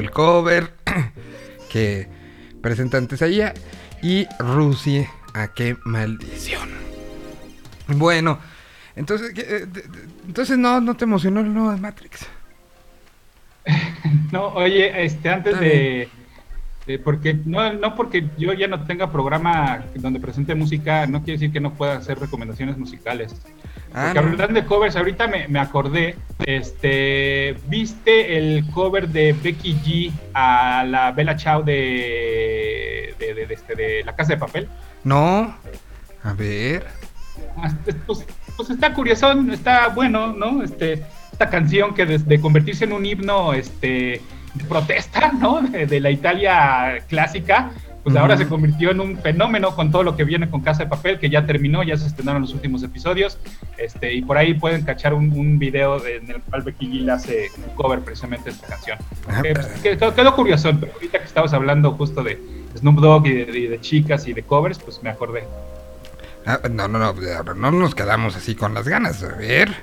El cover [CLEARS THROAT] que presentan Tesaía y Rusi a qué maldición. Bueno, entonces, ¿qué, eh, entonces no, no te emocionó el nuevo de Matrix. [LAUGHS] No, oye, este, antes de, porque no, no porque yo ya no tenga programa donde presente música, no quiere decir que no pueda hacer recomendaciones musicales. Ah, porque no. hablando de covers, ahorita me, me acordé, este, ¿viste el cover de Becky G a la Bella Ciao de, de, de- de este, de La Casa de Papel? No. A ver. Ah, Pues, pues está curioso, está bueno, ¿no? Este, esta canción que desde convertirse en un himno este, de protesta, ¿no? De, de la Italia clásica, pues ahora Ujú. se convirtió en un fenómeno con todo lo que viene con Casa de Papel, que ya terminó, ya se estrenaron los últimos episodios, este, y por ahí pueden cachar un, un video de- en el cual Becky G le hace un cover precisamente de esta canción. Ah, Que, que quedó, curioso, pero ahorita que estabas hablando justo de Snoop Dogg y de, y de chicas y de covers, pues me acordé. Ah, no, no, no, ahora no nos quedamos así con las ganas. A ver.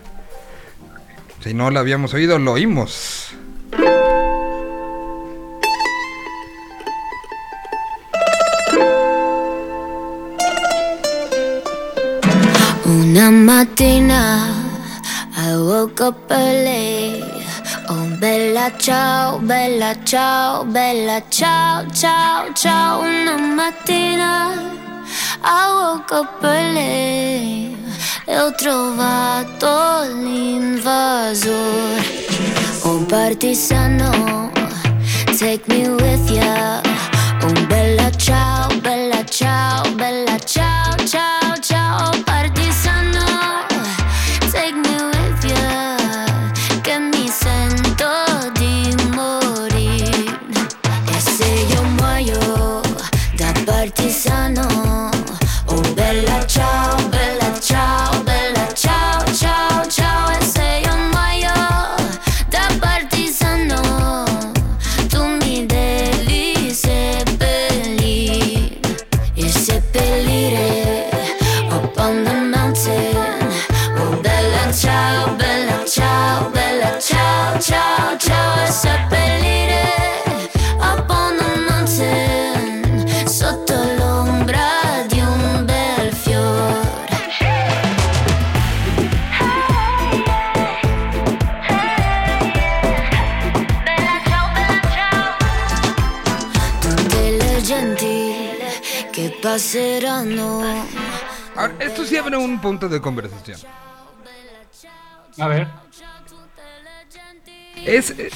Si no lo habíamos oído, lo oímos. Una mattina I woke up early. Oh, bella ciao, bella ciao, bella ciao, ciao, ciao. Una mattina I woke up early. E ho trovato l'invasore. Oh, partigiano, take me with ya. Oh, bella ciao, bella ciao, bella ciao, ciao, ciao, Ahora, esto sí abre un punto de conversación. A ver. Es eh,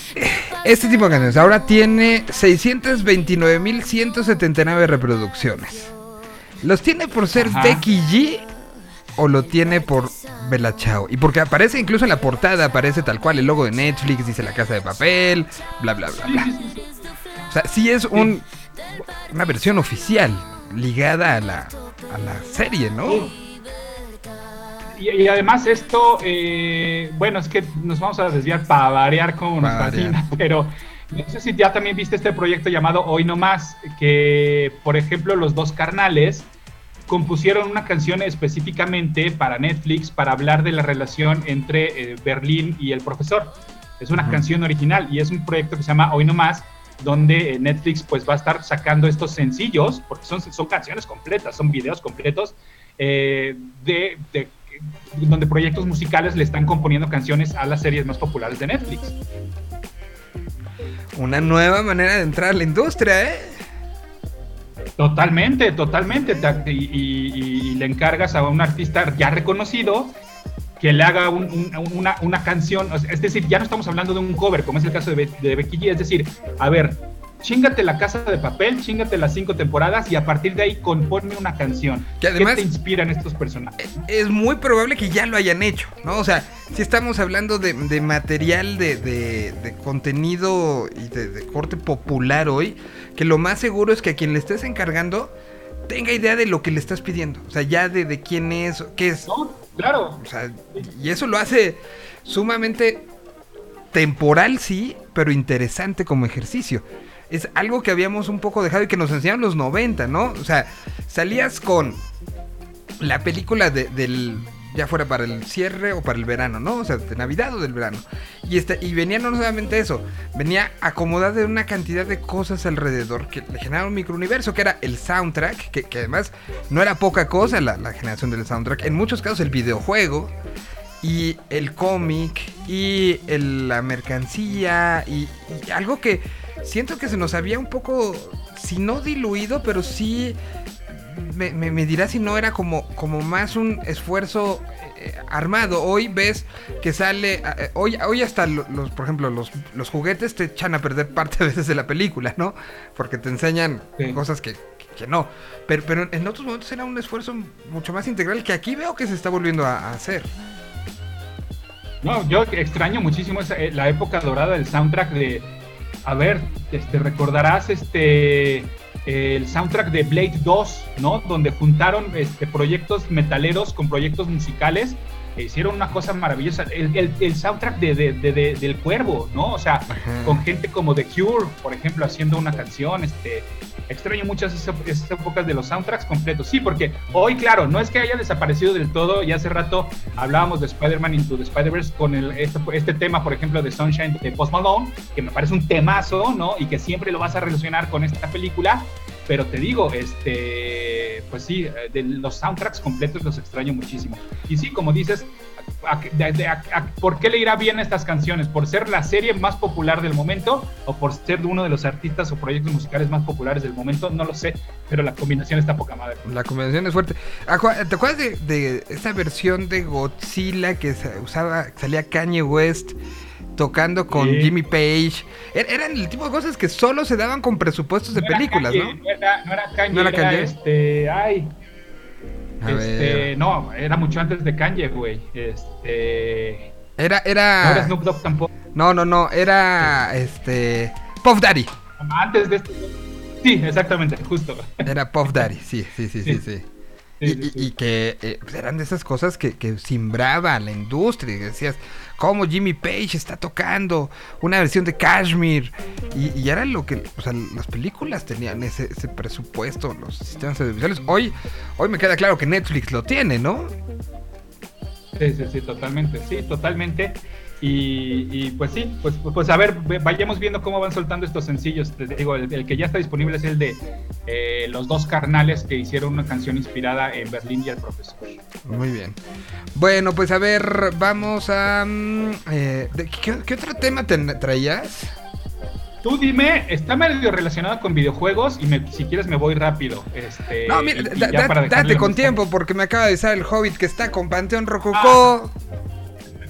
este tipo de canciones. Ahora tiene 629.179 reproducciones. ¿Los tiene por ser Ajá. Becky G o lo tiene por Bella Ciao? Y porque aparece incluso en la portada, aparece tal cual el logo de Netflix, dice la casa de papel, bla bla bla bla. O sea, sí es un, una versión oficial ligada a la, a la serie, ¿no? Y, y además esto, eh, bueno, es que nos vamos a desviar para variar como nos fascina, pero no sé si ya también viste este proyecto llamado Hoy No Más, que por ejemplo los dos carnales compusieron una canción específicamente para Netflix para hablar de la relación entre eh, Berlín y el profesor. Es una canción original y es un proyecto que se llama Hoy No Más, donde eh, Netflix pues va a estar sacando estos sencillos, porque son, son canciones completas, son videos completos, eh, de, de- donde proyectos musicales le están componiendo canciones a las series más populares de Netflix. Una nueva manera de entrar a la industria, ¿eh? Totalmente, totalmente. Te- Y, y- y le encargas a un artista ya reconocido que le haga un- un- una, una canción. Es decir, ya no estamos hablando de un cover, como es el caso de, Be- de Becky G. Es decir, a ver, chingate la casa de papel, chingate las cinco temporadas y a partir de ahí componme una canción. Que además- ¿Qué te inspiran estos personajes? es muy probable que ya lo hayan hecho, ¿no? O sea, si estamos hablando de, de material de, de- de contenido y de, corte popular hoy, que lo más seguro es que a quien le estés encargando tenga idea de lo que le estás pidiendo. O sea, ya de, de quién es, qué es. ¿No? Claro. O sea, y eso lo hace sumamente temporal, sí, pero interesante como ejercicio. Es algo que habíamos un poco dejado y que nos enseñaron los 90, ¿no? O sea, salías con la película de- del ya fuera para el cierre o para el verano, ¿no? O sea, de Navidad o del verano. Y este y venía no solamente eso, venía acomodada de una cantidad de cosas alrededor que le generaron un microuniverso, que era el soundtrack, que, además no era poca cosa la, generación del soundtrack, en muchos casos el videojuego y el cómic y la mercancía y algo que siento que se nos había un poco si no diluido, pero sí me, me, me dirá si no era como, como más un esfuerzo eh, armado. Hoy ves que sale, eh, hoy, hoy hasta lo- los, por ejemplo, los, los juguetes te echan a perder parte a veces de la película, ¿no? Porque te enseñan Sí. cosas que, que no. Pero, pero en otros momentos era un esfuerzo mucho más integral que aquí veo que se está volviendo a, a hacer. No, yo extraño muchísimo esa- eh, la época dorada del soundtrack de. A ver, este, recordarás este el soundtrack de Blade 2, ¿no? Donde juntaron este, proyectos metaleros con proyectos musicales. Hicieron una cosa maravillosa. El, el- el soundtrack de, de- de- de- del Cuervo, ¿no? O sea, Ajá. con gente como The Cure, por ejemplo, haciendo una canción. Este, extraño muchas esas, épocas de los soundtracks completos. Sí, porque hoy, claro, no es que haya desaparecido del todo. Y hace rato hablábamos de Spider-Man Into the Spider-Verse con el, este, este tema, por ejemplo, de Sunshine de Post Malone, que me parece un temazo, ¿no? Y que siempre lo vas a relacionar con esta película. Pero te digo, este, pues sí, eh, de los soundtracks completos los extraño muchísimo. Y sí, como dices, a- a- a- ¿por qué le irá bien a estas canciones? ¿Por ser la serie más popular del momento o por ser uno de los artistas o proyectos musicales más populares del momento? No lo sé, pero la combinación está poca madre. La combinación es fuerte. Acu- ¿Te acuerdas de, de esa versión de Godzilla que usaba, salía Kanye West tocando con Sí. Jimmy Page? Er- eran el tipo de cosas que solo se daban con presupuestos de No era películas, ¿no? No era, no era Kanye, ¿No era era, Kanye? este, ay, A este, ver. no, era mucho antes de Kanye, güey. Este, Era, no era era. Snoop Dogg tampoco. No, no, no, era este. Puff Daddy. Antes de este. Sí, exactamente, justo. Era Puff Daddy, sí, sí, sí, sí, Sí. sí. Sí, Y, y- y que eh, pues eran de esas cosas que, que simbraba la industria. y decías, ¿cómo Jimmy Page está tocando una versión de Kashmir? Y, y era lo que, o sea, las películas tenían ese, ese presupuesto, los sistemas audiovisuales. Hoy, hoy me queda claro que Netflix lo tiene, ¿no? Sí, sí, sí, totalmente, sí, totalmente. Y, y, pues sí, pues, pues a ver, ve- vayamos viendo cómo van soltando estos sencillos. Te digo, el, el que ya está disponible es el de eh, los dos carnales que hicieron una canción inspirada en Berlín y el profesor. Muy bien. Bueno, pues a ver, vamos a... mm, eh, ¿de ¿qué, qué otro tema te traías? Tú dime, está medio relacionado con videojuegos y me- si quieres me voy rápido. Este, No, mira, y- y da- ya da- para dejarle date con tiempo porque me acaba de avisar el Hobbit que está con Panteón Rococó.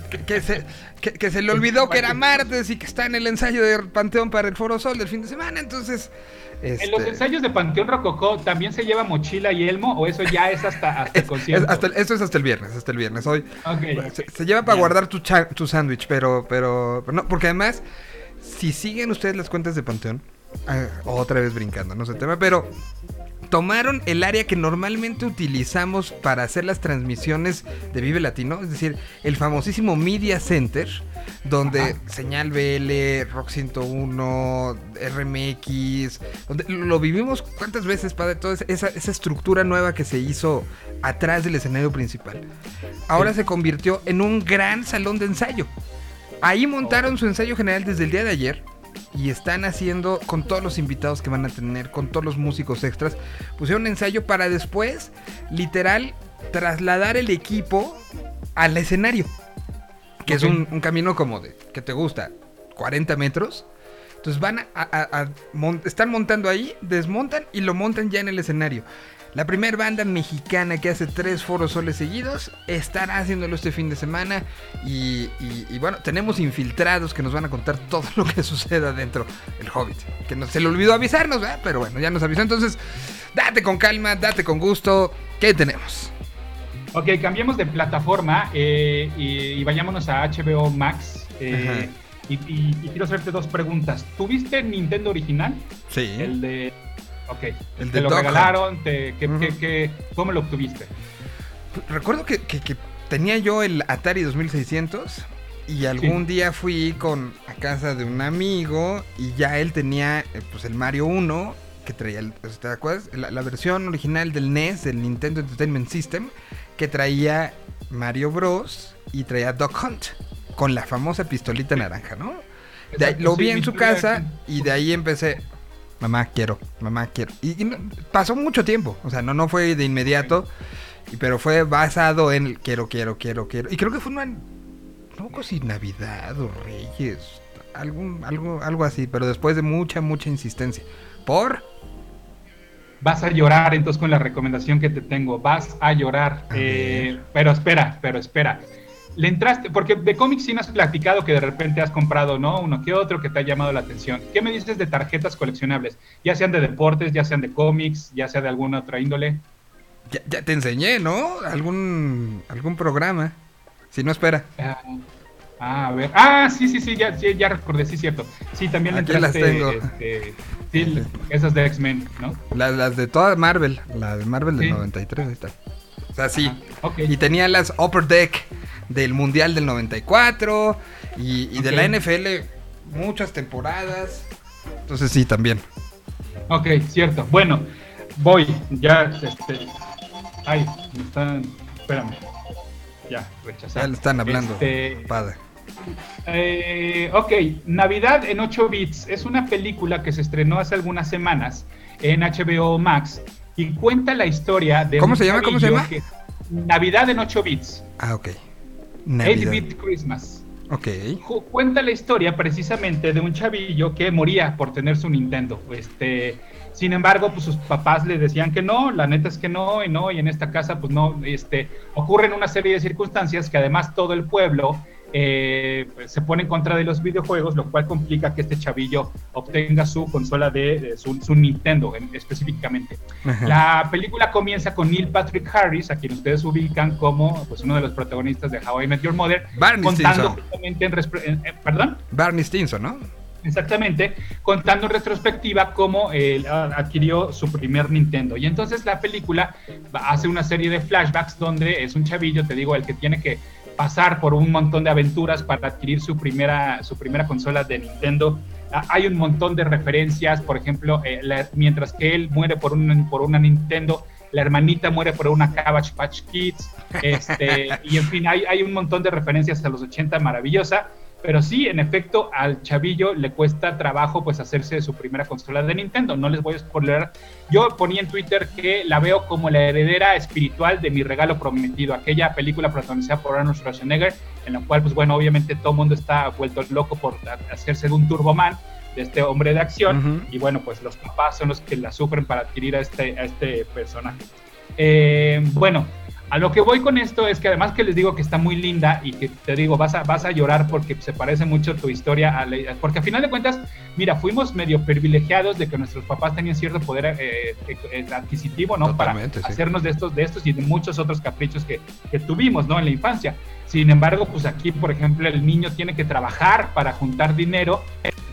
Que, que se, que, que se le olvidó que era martes y que está en el ensayo de Panteón para el Foro Sol del fin de semana. Entonces, ¿En los este, ensayos de Panteón Rococó también se lleva mochila y elmo o eso ya es hasta, hasta el concierto? es hasta el- esto es hasta el viernes, hasta el viernes. Hoy se, se lleva para Bien. guardar tu, cha- tu sándwich, pero, pero, pero no, porque además, si siguen ustedes las cuentas de Panteón, ah, otra vez brincando, no sé el tema, pero tomaron el área que normalmente utilizamos para hacer las transmisiones de Vive Latino, es decir, el famosísimo Media Center, donde Ajá. señal BL, Rock 101, RMX, donde lo vivimos cuántas veces, padre, toda esa, esa estructura nueva que se hizo atrás del escenario principal. Ahora Sí. se convirtió en un gran salón de ensayo. Ahí montaron su ensayo general desde el día de ayer y están haciendo con todos los invitados que van a tener, con todos los músicos extras, pusieron un ensayo para después, literal, trasladar el equipo al escenario. Que es un, un camino como de, que te gusta, 40 metros. Entonces van a, a- a están montando ahí, desmontan y lo montan ya en el escenario. La primera banda mexicana que hace tres foros soles seguidos estará haciéndolo este fin de semana. Y, y- y bueno, tenemos infiltrados que nos van a contar todo [LAUGHS] lo que suceda dentro del Hobbit. Que no, se le olvidó avisarnos, ¿verdad? Pero bueno, ya nos avisó. Entonces, date con calma, date con gusto. ¿Qué tenemos? Ok, cambiemos de plataforma eh, y, y vayámonos a HBO Max. eh, y quiero hacerte dos preguntas. ¿Tuviste Nintendo original? Sí. El de... Ok. El ¿Te de lo regalaron? Te, que, Ujú. que- que- ¿Cómo lo obtuviste? Recuerdo que, que- que tenía yo el Atari 2600 y algún día fui con a casa de un amigo y ya él tenía eh, pues el Mario 1 que traía, el- pues, ¿te acuerdas? La, la versión original del NES, del Nintendo Entertainment System, que traía Mario Bros. y traía Duck Hunt con la famosa pistolita naranja, ¿no? De ahí- Exacto, lo vi en su casa y de ahí empecé. Mamá, quiero, mamá, quiero. Y, y no- pasó mucho tiempo, o sea, no, no fue de inmediato, pero fue basado en el quiero, quiero, quiero, quiero. Y creo que fue una, no si Navidad o Reyes, algún, algo, algo así, pero después de mucha, mucha insistencia. Por vas a llorar entonces con la recomendación que te tengo, vas a llorar. A Eh, pero espera, pero espera. Le entraste, porque de cómics sí me has platicado que de repente has comprado, ¿no? Uno que otro que te ha llamado la atención. ¿Qué me dices de tarjetas coleccionables? Ya sean de deportes, ya sean de cómics, ya sea de alguna otra índole. Ya, ya te enseñé, ¿no? Algún, algún programa. Si no, espera. Ah, ah, a ver. Ah, sí, sí, sí, ya, sí, ya recordé, sí, cierto. Sí, también le Aquí las entraste, tengo. este, sí, esas de X-Men, ¿no? Las, las de toda Marvel. La de Marvel del Sí. 93, ahí está. O sea, sí. Y tenía las Upper Deck del Mundial del 94. Y, y de la NFL, muchas temporadas. Entonces, sí, también. Ok, cierto. Bueno, voy, ya, este. Ay, me están. Espérame. Ya, rechazar. Ya le están hablando. Este, Padre. eh, ok, Navidad en 8 bits es una película que se estrenó hace algunas semanas en HBO Max y cuenta la historia de. ¿Cómo se llama? ¿Cómo se llama? Navidad en 8 bits. Ah, ok. 8 Navidad. bit Christmas. Ok. Cuenta la historia precisamente de un chavillo que moría por tener su Nintendo. Este, sin embargo, pues sus papás le decían que no, la neta es que no, y no, y en esta casa, pues no, este, ocurren una serie de circunstancias que además todo el pueblo eh, se pone en contra de los videojuegos, lo cual complica que este chavillo obtenga su consola de, de su, su Nintendo en- específicamente. Ajá. La película comienza con Neil Patrick Harris, a quien ustedes ubican como pues, uno de los protagonistas de How I Met Your Mother, Barney contando Stinson. justamente en, respre- en- en- perdón, Barney Stinson, ¿no? exactamente, contando en retrospectiva cómo adquirió su primer Nintendo. Y entonces la película hace una serie de flashbacks donde es un chavillo, te digo, el que tiene que pasar por un montón de aventuras para adquirir su primera, su primera consola de Nintendo. Ah, Hay un montón de referencias, por ejemplo, eh, la- mientras que él muere por una, por una Nintendo, la hermanita muere por una Cabbage Patch Kids, este, [LAUGHS] y en fin, hay, hay un montón de referencias a los 80 maravillosa, pero sí, en efecto, al chavillo le cuesta trabajo pues hacerse de su primera consola de Nintendo, no les voy a spoiler. Yo ponía en Twitter que la veo como la heredera espiritual de mi regalo prometido, aquella película protagonizada por Arnold Schwarzenegger, en la cual pues bueno, obviamente todo el mundo está vuelto loco por hacerse de un Turboman, de este hombre de acción, y bueno, pues los papás son los que la sufren para adquirir a este, a este personaje. Eh, bueno, a lo que voy con esto es que además que les digo que está muy linda y que te digo, vas a, vas a llorar porque se parece mucho tu historia, a la- porque a final de cuentas, mira, fuimos medio privilegiados de que nuestros papás tenían cierto poder eh, eh, eh, adquisitivo, ¿no? Totalmente, Para sí. hacernos de estos, de estos y de muchos otros caprichos que, que tuvimos, ¿no? En la infancia. Sin embargo, pues aquí, por ejemplo, el niño tiene que trabajar para juntar dinero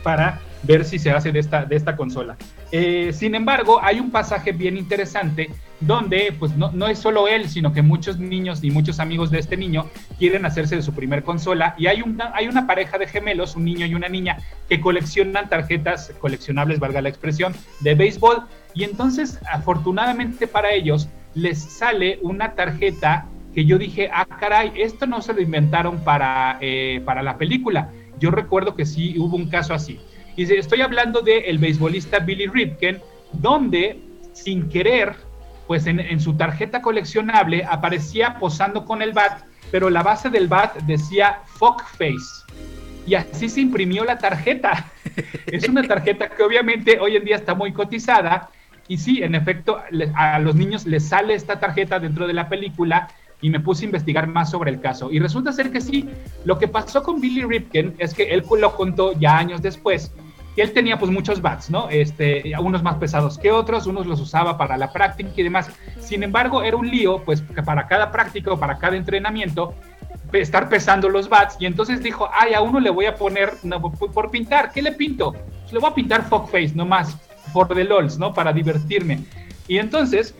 para ver si se hace de esta, de esta consola. Eh, sin embargo, hay un pasaje bien interesante donde pues no, no es solo él, sino que muchos niños y muchos amigos de este niño quieren hacerse de su primer consola y hay una, hay una pareja de gemelos, un niño y una niña, que coleccionan tarjetas coleccionables, valga la expresión, de béisbol y entonces afortunadamente para ellos les sale una tarjeta que yo dije, ah, caray, esto no se lo inventaron para, eh, para la película. Yo recuerdo que sí hubo un caso así. Y estoy hablando del el beisbolista Billy Ripken, donde sin querer, pues en, en su tarjeta coleccionable aparecía posando con el bat, pero la base del bat decía fuck face. Y así se imprimió la tarjeta. [LAUGHS] Es una tarjeta que obviamente hoy en día está muy cotizada. Y sí, en efecto, a los niños les sale esta tarjeta dentro de la película y me puse a investigar más sobre el caso. Y resulta ser que sí, lo que pasó con Billy Ripken es que él lo contó ya años después, que él tenía pues muchos bats, ¿no? Este, unos más pesados que otros, unos los usaba para la práctica y demás. Sin embargo, era un lío, pues para cada práctica o para cada entrenamiento, estar pesando los bats. Y entonces dijo, ay, a uno le voy a poner no, por pintar, ¿qué le pinto? Pues le voy a pintar fuckface nomás, for the lols, ¿no? Para divertirme. Y entonces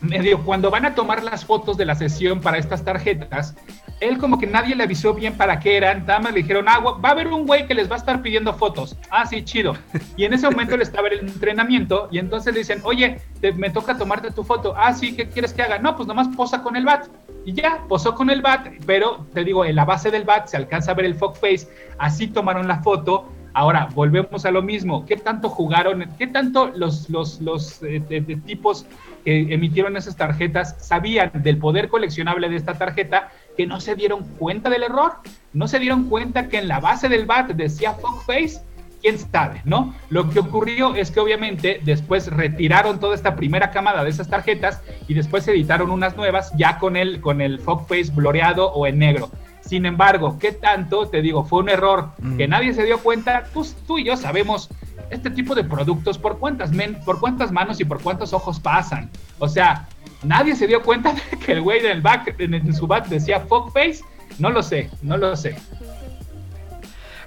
medio cuando van a tomar las fotos de la sesión para estas tarjetas, él como que nadie le avisó bien para qué eran, nada más le dijeron, ah, va a haber un güey que les va a estar pidiendo fotos. Ah, sí, chido. Y en ese momento él estaba el entrenamiento y entonces le dicen, oye, te- me toca tomarte tu foto. Ah, sí, ¿qué quieres que haga? No, pues nomás posa con el bat. Y ya, posó con el bat, pero te digo, en la base del bat se alcanza a ver el fuck face, así tomaron la foto. Ahora, volvemos a lo mismo. ¿Qué tanto jugaron? ¿Qué tanto los, los, los eh, tipos que emitieron esas tarjetas sabían del poder coleccionable de esta tarjeta que no se dieron cuenta del error? ¿No se dieron cuenta que en la base del BAT decía fuck face? quién sabe, ¿no? Lo que ocurrió es que obviamente después retiraron toda esta primera camada de esas tarjetas y después editaron unas nuevas ya con el, con el fog face bloreado o en negro. Sin embargo, ¿qué tanto? Te digo, fue un error que nadie se dio cuenta. Tú, tú y yo sabemos este tipo de productos por cuántas, men, por cuántas manos y por cuántos ojos pasan. O sea, nadie se dio cuenta [LAUGHS] de que el güey del back, en, en su back decía fog face. No lo sé, no lo sé.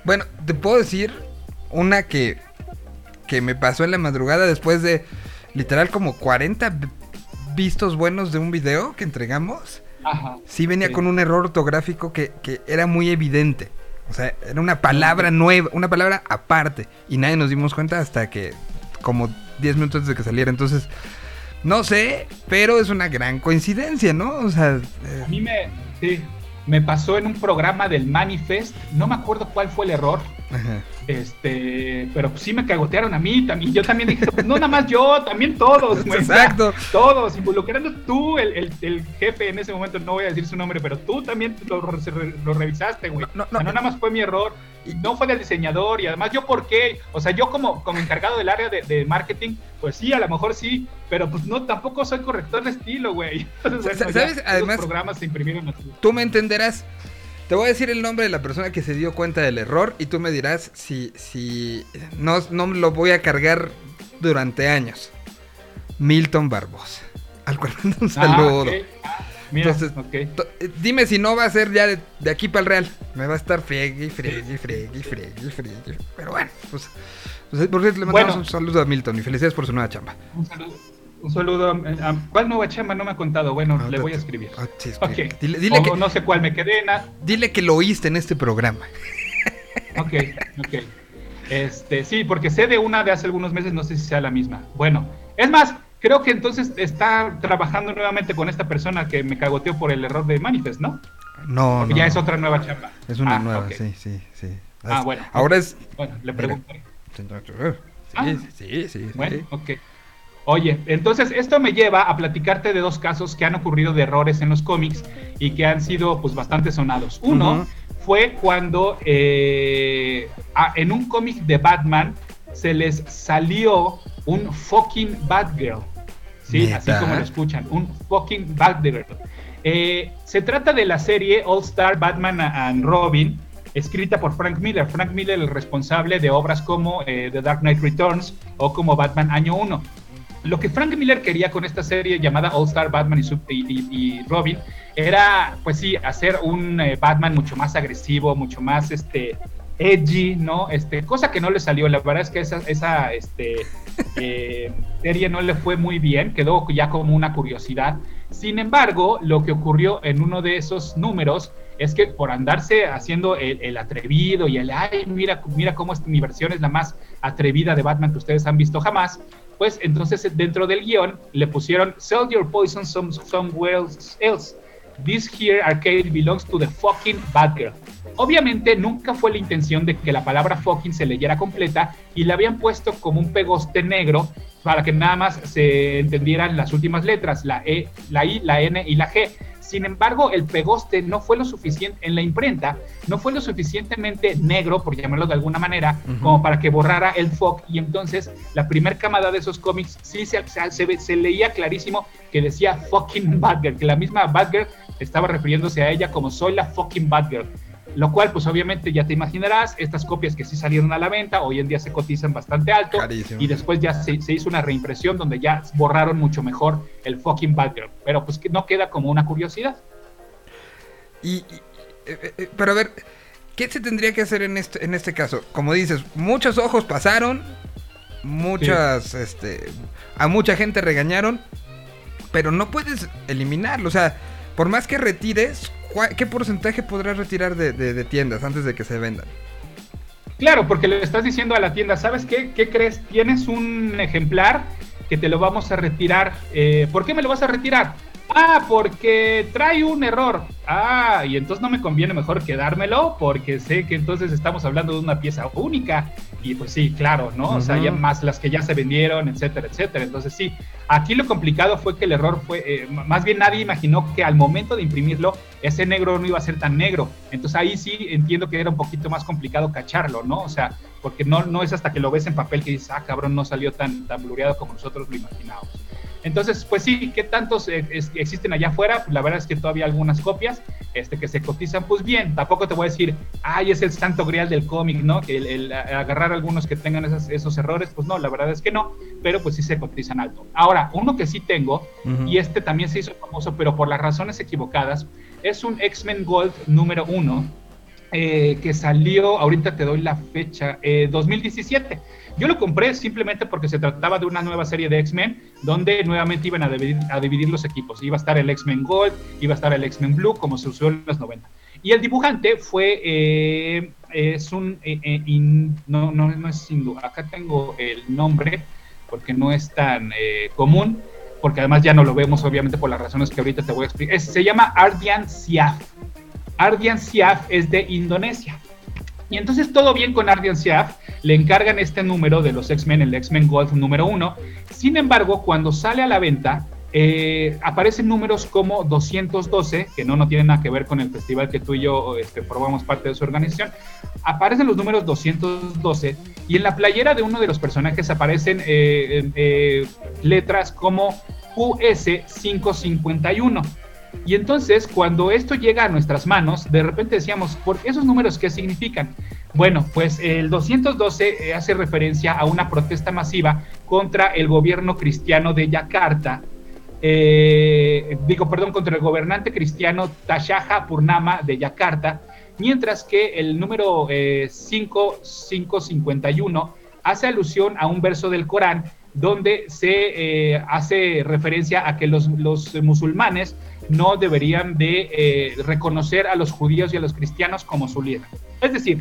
Bueno, te puedo decir una que, que me pasó en la madrugada después de literal como 40 v- vistos buenos de un video que entregamos. Ajá. Sí venía Sí. con un error ortográfico que, que era muy evidente. O sea, era una palabra nueva, una palabra aparte. Y nadie nos dimos cuenta hasta que como 10 minutos antes de que saliera. Entonces, no sé, pero es una gran coincidencia, ¿no? O sea, eh, A mí me, sí, me pasó en un programa del Manifest, no me acuerdo cuál fue el error, ajá. este, pero sí me cagotearon a mí también. Yo también dije, pues, no nada más yo, también todos, güey. Exacto. Todos, involucrando tú, el, el- el jefe en ese momento, no voy a decir su nombre, pero tú también lo, re- lo revisaste, güey. No, no, O sea, no. no nada más fue mi error, y no fue del diseñador, y además yo por qué, o sea, yo como, como encargado del área de, de marketing, pues sí, a lo mejor sí, pero pues no, tampoco soy corrector de estilo, güey. [LAUGHS] Entonces, bueno, ¿Sabes? ya, Además- programas se imprimieron así. Tú me entenderás. Te voy a decir el nombre de la persona que se dio cuenta del error y tú me dirás si, si no, no lo voy a cargar durante años. Milton Barbosa. Al cual mando un saludo. Ah, ok. Ah, mira, Entonces, ok. To- eh, Dime si no va a ser ya de, de aquí para el Real. Me va a estar friegue friegue [LAUGHS] friegue friegue friegue. Pero bueno, pues, pues por cierto, le mandamos Bueno. un saludo a Milton y felicidades por su nueva chamba. Un saludo. Un saludo. a- a- ¿Cuál nueva chamba no me ha contado? Bueno, Ah, le voy a escribir. ah, sí. Dile, dile O que, no sé cuál me quedé. Na... dile que lo oíste en este programa. Ok, ok. Este, sí, porque sé de una de hace algunos meses, no sé si sea la misma. Bueno, es más, creo que entonces está trabajando nuevamente con esta persona que me cagoteó por el error de Manifest, ¿no? No, no. ya no. es otra nueva chamba. Es una Ah, nueva, sí, sí, sí. Ah, bueno. Ahora es. Bueno, le Mira. pregunté. Sí, sí, sí. Bueno, sí. ok. Oye, entonces esto me lleva a platicarte de dos casos que han ocurrido de errores en los cómics y que han sido pues bastante sonados. Uno fue cuando eh, a- en un cómic de Batman se les salió un fucking Batgirl. Sí, así como lo escuchan, un fucking Batgirl. Eh, se trata de la serie All Star Batman and Robin, escrita por Frank Miller. Frank Miller, el responsable de obras como eh, The Dark Knight Returns o como Batman Año 1. Lo que Frank Miller quería con esta serie llamada All Star Batman y, Robin era, pues sí, hacer un eh, Batman mucho más agresivo, mucho más este edgy, ¿no? Este, cosa que no le salió. La verdad es que esa, esa este, eh, [LAUGHS] serie no le fue muy bien, quedó ya como una curiosidad. Sin embargo, lo que ocurrió en uno de esos números es que por andarse haciendo el, atrevido y el, ay, mira, mira cómo es, mi versión es la más atrevida de Batman que ustedes han visto jamás, pues entonces dentro del guion le pusieron Sell your poison some, somewhere else. This here arcade belongs to the fucking Batgirl. Obviamente nunca fue la intención de que la palabra fucking se leyera completa y la habían puesto como un pegoste negro para que nada más se entendieran las últimas letras, la E, la I, la N y la G. Sin embargo, el pegoste no fue lo suficiente en la imprenta, no fue lo suficientemente negro, por llamarlo de alguna manera, como para que borrara el fog. Y entonces la primer camada de esos cómics sí se, se leía clarísimo que decía fucking Batgirl, que la misma Batgirl estaba refiriéndose a ella como soy la fucking Batgirl. Lo cual, pues obviamente ya te imaginarás, estas copias que sí salieron a la venta, hoy en día se cotizan bastante alto. Carísimo. Y después ya se, se hizo una reimpresión donde ya borraron mucho mejor el fucking Batgirl. Pero pues que no queda como una curiosidad. Y, y- eh, eh, pero a ver, ¿qué se tendría que hacer en este, en este caso? Como dices, muchos ojos pasaron, muchas, este, a mucha gente regañaron, pero no puedes eliminarlo. O sea, por más que retires, ¿cuá- ¿qué porcentaje podrás retirar de, de- tiendas antes de que se vendan? Claro, porque le estás diciendo a la tienda, ¿sabes qué? ¿Qué crees? Tienes un ejemplar que te lo vamos a retirar. Eh, ¿Por qué me lo vas a retirar? Ah, porque trae un error. Ah, y entonces no me conviene mejor quedármelo porque sé que entonces estamos hablando de una pieza única. Y pues sí, claro, ¿no? O sea, ya más las que ya se vendieron, etcétera, etcétera. Entonces sí, aquí lo complicado fue que el error fue, eh, más bien nadie imaginó que al momento de imprimirlo, ese negro no iba a ser tan negro. Entonces ahí sí entiendo que era un poquito más complicado cacharlo, ¿no? O sea, porque no, no es hasta que lo ves en papel que dices, ah, cabrón, no salió tan, tan blureado como nosotros lo imaginábamos. Entonces, pues sí, ¿qué tantos eh, existen allá afuera? la verdad es que todavía algunas copias este, que se cotizan, pues bien, tampoco te voy a decir, ay, es el santo grial del cómic, ¿no? Que el, agarrar algunos que tengan esos, errores, pues no, la verdad es que no, pero pues sí se cotizan alto. Ahora, uno que sí tengo, y este también se hizo famoso, pero por las razones equivocadas, es un X-Men Gold número uno, eh, que salió, ahorita te doy la fecha, 2017. Eh, Yo lo compré simplemente porque se trataba de una nueva serie de X-Men, donde nuevamente iban a dividir, los equipos. Iba a estar el X-Men Gold, iba a estar el X-Men Blue, como se usó en los 90. Y el dibujante fue, eh, es un, no, no, no es hindú, acá tengo el nombre, porque no es tan común, porque además ya no lo vemos obviamente por las razones que ahorita te voy a explicar. se llama Ardian Siaf Ardian Siaf es de Indonesia. Y entonces todo bien con Ardian Siaf, le encargan este número de los X-Men, el X-Men Golf número uno. Sin embargo, cuando sale a la venta, eh, aparecen números como 212, que no, no tienen nada que ver con el festival que tú y yo este, formamos parte de su organización. Aparecen los números 212 y en la playera de uno de los personajes aparecen eh, eh, letras como QS 551. Y entonces, cuando esto llega a nuestras manos, de repente decíamos, ¿por esos números qué significan? Bueno, pues el 212 eh, hace referencia a una protesta masiva contra el gobierno cristiano de Yakarta, eh, digo, perdón, contra el gobernante cristiano Tashaha Purnama de Yakarta, mientras que el número 5551 eh, hace alusión a un verso del Corán donde se hace referencia a que los, los musulmanes no deberían de eh, reconocer a los judíos y a los cristianos como su líder. Es decir,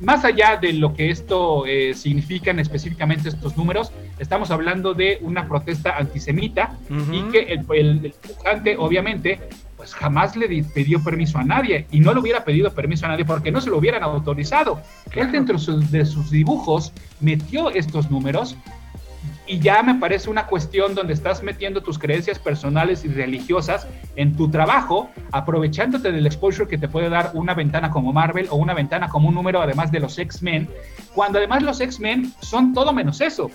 más allá de lo que esto eh, significan específicamente estos números, estamos hablando de una protesta antisemita y que el, el, obviamente, pues jamás le pidió permiso a nadie y no le hubiera pedido permiso a nadie porque no se lo hubieran autorizado. Él dentro de sus dibujos metió estos números y ya me parece una cuestión donde estás metiendo tus creencias personales y religiosas en tu trabajo, aprovechándote del exposure que te puede dar una ventana como Marvel o una ventana como un número además de los X-Men, cuando además los X-Men son todo menos eso.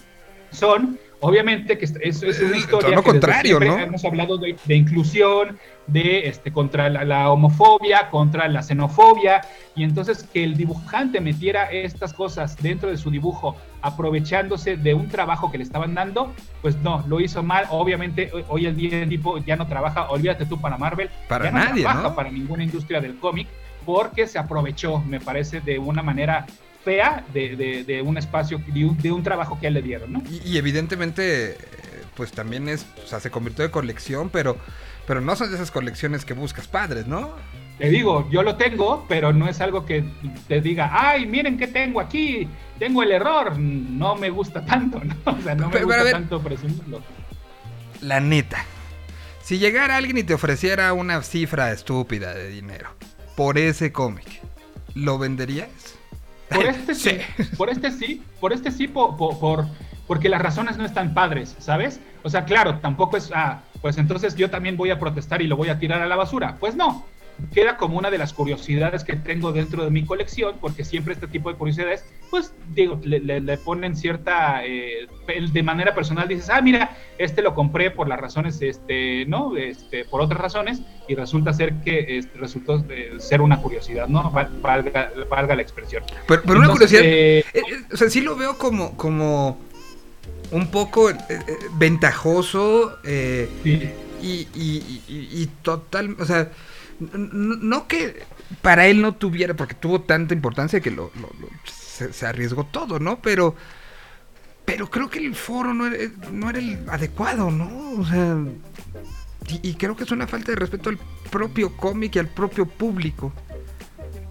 Son Obviamente que es, es una historia. Todo lo contrario, ¿no? Hemos hablado de, inclusión, de este, contra la, homofobia, contra la xenofobia, y entonces que el dibujante metiera estas cosas dentro de su dibujo, aprovechándose de un trabajo que le estaban dando, pues no, lo hizo mal. Obviamente, hoy el día el tipo ya no trabaja, olvídate tú para Marvel, para ya nadie, no trabaja para ninguna industria del cómic, porque se aprovechó, me parece, de una manera fea de, un espacio, de un, trabajo que le dieron, ¿no? Y, evidentemente, pues también es, o sea, se convirtió de colección, pero, pero no son de esas colecciones que buscas padres, ¿no? Te digo, yo lo tengo, pero no es algo que te diga, ay, miren qué tengo aquí, tengo el error, no me gusta tanto, [LAUGHS] ¿no? O sea, no me gusta tanto presumirlo. La neta, si llegara alguien y te ofreciera una cifra estúpida de dinero por ese cómic, ¿lo venderías? Por [LAUGHS] este sí, por este sí, por este sí, por, por, porque las razones no están padres, ¿sabes? O sea, claro, tampoco es, ah, pues entonces yo también voy a protestar y lo voy a tirar a la basura. Pues no, queda como una de las curiosidades que tengo dentro de mi colección, porque siempre este tipo de curiosidades, pues digo, le, ponen cierta, eh, de manera personal dices, ah, mira, este lo compré por las razones, este, ¿no? Este, por otras razones, y resulta ser que este, resultó eh, ser una curiosidad, ¿no? Valga, valga la expresión. Pero, una curiosidad, eh, o sea, sí lo veo como, como un poco ventajoso y, y, y, y total, o sea no, que para él no tuviera, porque tuvo tanta importancia que lo, se, arriesgó todo, ¿no? Pero, pero creo que el foro no era, no era el adecuado, ¿no? O sea, y, creo que es una falta de respeto al propio cómic y al propio público.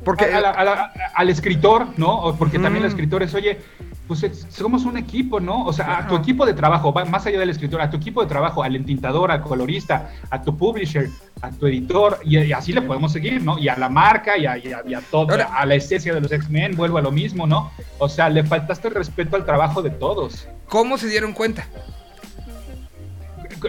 Porque al escritor, ¿no? Porque también el escritor es, oye, pues es- somos un equipo, ¿no? O sea, a tu equipo de trabajo, más allá del escritor, a tu equipo de trabajo, al entintador, al colorista, a tu publisher, a tu editor, y, y así le podemos seguir, ¿no? Y a la marca y a, y a- y a todo, Ahora- a la esencia de los X-Men, vuelvo a lo mismo, ¿no? O sea, le faltaste el respeto al trabajo de todos. ¿Cómo se dieron cuenta?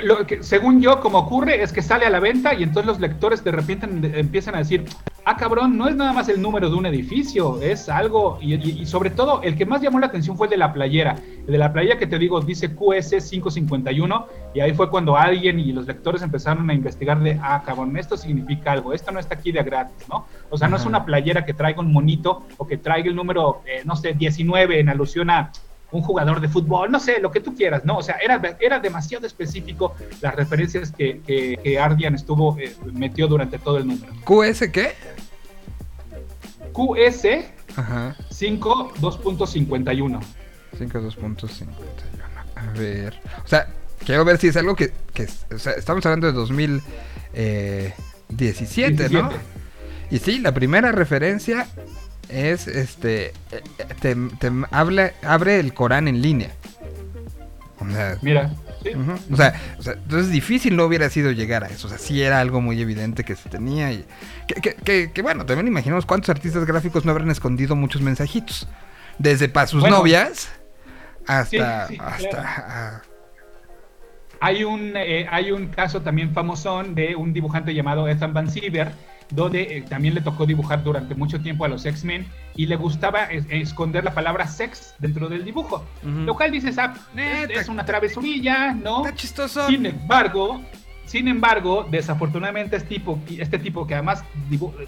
Lo que, según yo, como ocurre es que sale a la venta y entonces los lectores de repente en- empiezan a decir, ah, cabrón, no es nada más el número de un edificio, es algo, y, y- y sobre todo, el que más llamó la atención fue el de la playera. El de la playera que te digo dice QS551 y ahí fue cuando alguien y los lectores empezaron a investigar de, ah, cabrón, esto significa algo, esto no está aquí de gratis, ¿no? O sea, no es una playera que traiga un monito o que traiga el número, eh, no sé, 19 en alusión a un jugador de fútbol, no sé, lo que tú quieras, ¿no? O sea, era, era demasiado específico las referencias que, que, que Ardian estuvo, eh, metió durante todo el número. ¿QS qué? QS Ajá. 5 2.51. 52.51. A ver. O sea, quiero ver si es algo que. que o sea, estamos hablando de 2017, ¿no? 17. Y sí, la primera referencia es este. Te, te habla, abre el Corán en línea. O sea, Mira, sí. o sea, o sea, entonces difícil no hubiera sido llegar a eso. O sea, sí era algo muy evidente que se tenía. Y que, que, que- que, bueno, también imaginamos cuántos artistas gráficos no habrán escondido muchos mensajitos. Desde para sus Bueno, novias hasta. sí, hasta claro. Hay un, eh, hay un caso también famosón de un dibujante llamado Ethan Van Siever, donde eh, también le tocó dibujar durante mucho tiempo a los X-Men y le gustaba es- esconder la palabra sex dentro del dibujo. Ujú. Lo cual dices, ah, es, Neta. es una travesurilla, ¿no? Está chistoso. Sin embargo, sin embargo, desafortunadamente este tipo, este tipo que además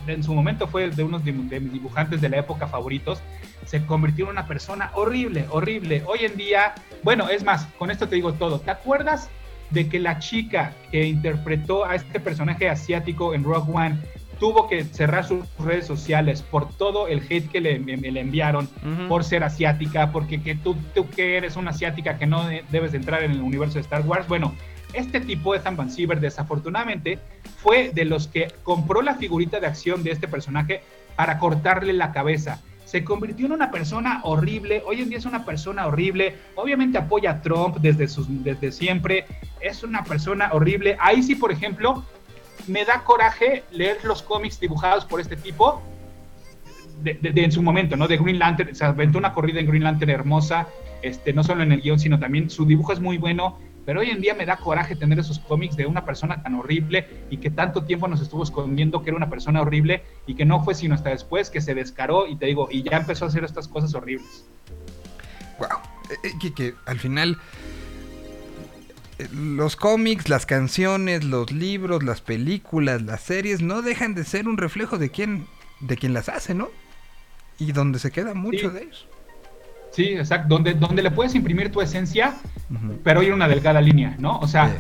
en su momento fue de unos dibu- de mis dibujantes de la época favoritos, se convirtió en una persona horrible, horrible. Hoy en día, bueno, es más, con esto te digo todo. ¿Te acuerdas de que la chica que interpretó a este personaje asiático en Rogue One tuvo que cerrar sus redes sociales por todo el hate que le, le enviaron? Por ser asiática, porque que tú, tú que eres una asiática que no de- debes de entrar en el universo de Star Wars. Bueno, este tipo de Van Siever desafortunadamente fue de los que compró la figurita de acción de este personaje para cortarle la cabeza. Se convirtió en una persona horrible, hoy en día es una persona horrible, obviamente apoya a Trump desde, desde siempre, es una persona horrible. Ahí sí, por ejemplo, me da coraje leer los cómics dibujados por este tipo, de en su momento, ¿no? De Green Lantern, se aventó una corrida en Green Lantern hermosa, este, no solo en el guion, sino también su dibujo es muy bueno, pero hoy en día me da coraje tener esos cómics de una persona tan horrible y que tanto tiempo nos estuvo escondiendo que era una persona horrible y que no fue sino hasta después que se descaró y te digo, y ya empezó a hacer estas cosas horribles. Wow. Eh, que, que al final eh, los cómics, las canciones, los libros, las películas, las series no dejan de ser un reflejo de quién de quien las hace, ¿no? Y donde se queda mucho Sí. de ellos. Sí, exacto, donde, donde le puedes imprimir tu esencia, Ujú. pero hay una delgada línea, ¿no? O sea, Sí.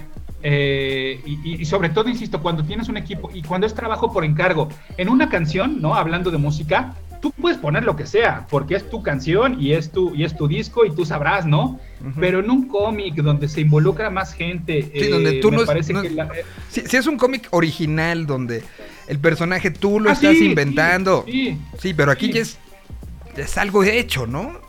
eh, y, y sobre todo, insisto, cuando tienes un equipo y cuando es trabajo por encargo, en una canción, ¿no? Hablando de música, tú puedes poner lo que sea, porque es tu canción y es tu, y es tu disco y tú sabrás, ¿no? Pero en un cómic donde se involucra más gente, Sí, donde eh, tú me no es- parece no que la- eh, Si, si es un cómic original donde el personaje tú lo ah, estás sí, inventando. Sí, sí, pero aquí ya es, ya es algo hecho, ¿no?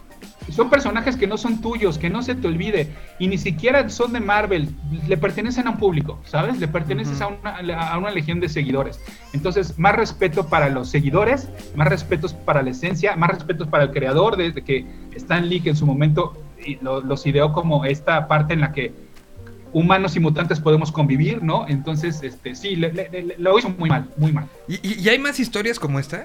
Son personajes que no son tuyos, que no se te olvide, y ni siquiera son de Marvel, le pertenecen a un público, ¿sabes? Le perteneces a, una, a una legión de seguidores. Entonces, más respeto para los seguidores, más respetos para la esencia, más respetos para el creador, desde que Stan Lee, que en su momento lo- los ideó como esta parte en la que humanos y mutantes podemos convivir, ¿no? Entonces, este, sí, le- le- le- lo hizo muy mal, muy mal. ¿Y, y- hay más historias como esta?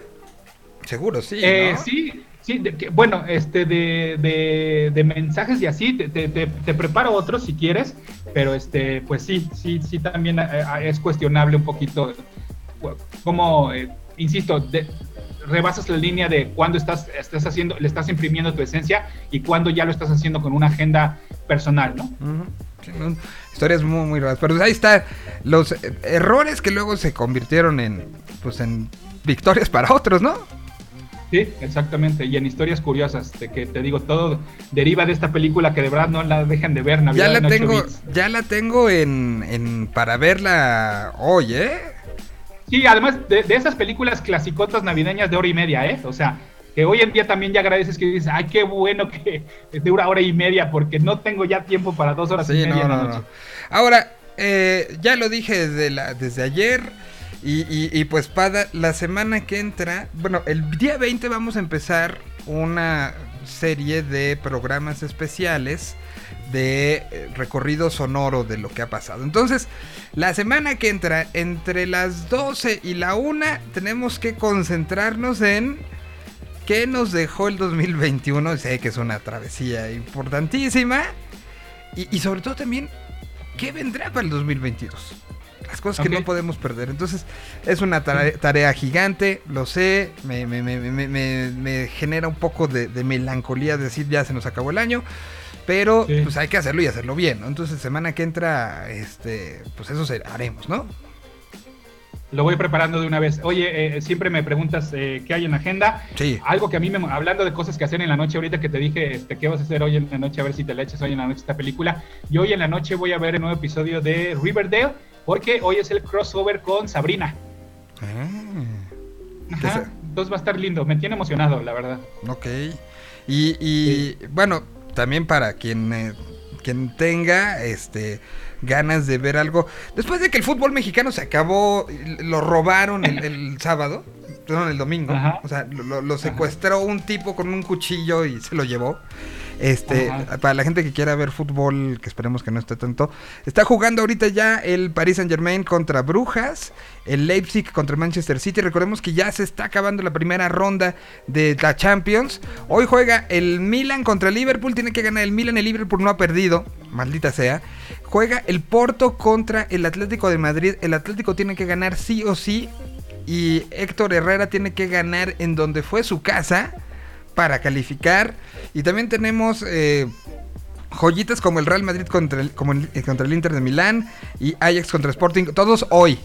Seguro, sí. Eh. Sí, sí, de que- bueno, este de, de, mensajes y así, te, preparo otros si quieres, pero este, pues sí, sí, sí también eh, eh, es cuestionable un poquito como, eh, insisto, de- rebasas la línea de cuando estás, estás haciendo, le estás imprimiendo tu esencia y cuando ya lo estás haciendo con una agenda personal, ¿no? Sí, no, historias muy, muy raras. Pero ahí está. Los eh, errores que luego se convirtieron en. Pues en victorias para otros, ¿no? Sí, exactamente. Y en historias curiosas, de que te digo, todo deriva de esta película que de verdad no la dejen de ver. Ya Navidad la en ocho tengo. Ya la tengo en, en. para verla hoy, ¿eh? Sí, además de, de esas películas clasicotas navideñas de hora y media, ¿eh? O sea, que hoy en día también ya agradeces que dices, ay, qué bueno que de una hora y media, porque no tengo ya tiempo para dos horas y media. en la noche. Ahora, eh, ya lo dije desde, la, desde ayer. Y, pues Pada, la semana que entra, bueno, el día 20 vamos a empezar una serie de programas especiales de eh, recorrido sonoro de lo que ha pasado. Entonces, la semana que entra, entre las 12 y la 1, tenemos que concentrarnos en qué nos dejó el 2021. Sé que es una travesía importantísima. Y, y sobre todo también, ¿qué vendrá para el 2022? Las cosas okay. que no podemos perder. Entonces, es una tarea, tarea gigante, lo sé, me, me, me, me genera un poco de, de, melancolía decir ya se nos acabó el año. Pero sí. pues hay que hacerlo y hacerlo bien, ¿no? Entonces, semana que entra, este, pues eso haremos, ¿no? Lo voy preparando de una vez. Oye, eh, siempre me preguntas eh, qué hay en la agenda. Sí. Algo que a mí me. Hablando de cosas que hacer en la noche, ahorita que te dije este, qué vas a hacer hoy en la noche, a ver si te la echas hoy en la noche esta película. Y hoy en la noche voy a ver el nuevo episodio de Riverdale porque hoy es el crossover con Sabrina. Ah. Ajá, entonces va a estar lindo, me tiene emocionado, la verdad. Ok. Y, y sí. bueno, también para quien, eh, quien tenga este ganas de ver algo. Después de que el fútbol mexicano se acabó, lo robaron el, el [LAUGHS] sábado, perdón, el domingo. Ajá. O sea, lo, lo secuestró Ajá. un tipo con un cuchillo y se lo llevó. Este, Ajá. para la gente que quiera ver fútbol, que esperemos que no esté tanto, está jugando ahorita ya el Paris Saint Germain contra Brujas, el Leipzig contra Manchester City. Recordemos que ya se está acabando la primera ronda de la Champions. Hoy juega el Milan contra el Liverpool, tiene que ganar el Milan, el Liverpool no ha perdido, maldita sea. Juega el Porto contra el Atlético de Madrid, el Atlético tiene que ganar sí o sí. Y Héctor Herrera tiene que ganar en donde fue su casa para calificar. Y también tenemos eh, joyitas como el Real Madrid contra el, como el, eh, contra el Inter de Milán y Ajax contra Sporting. Todos hoy.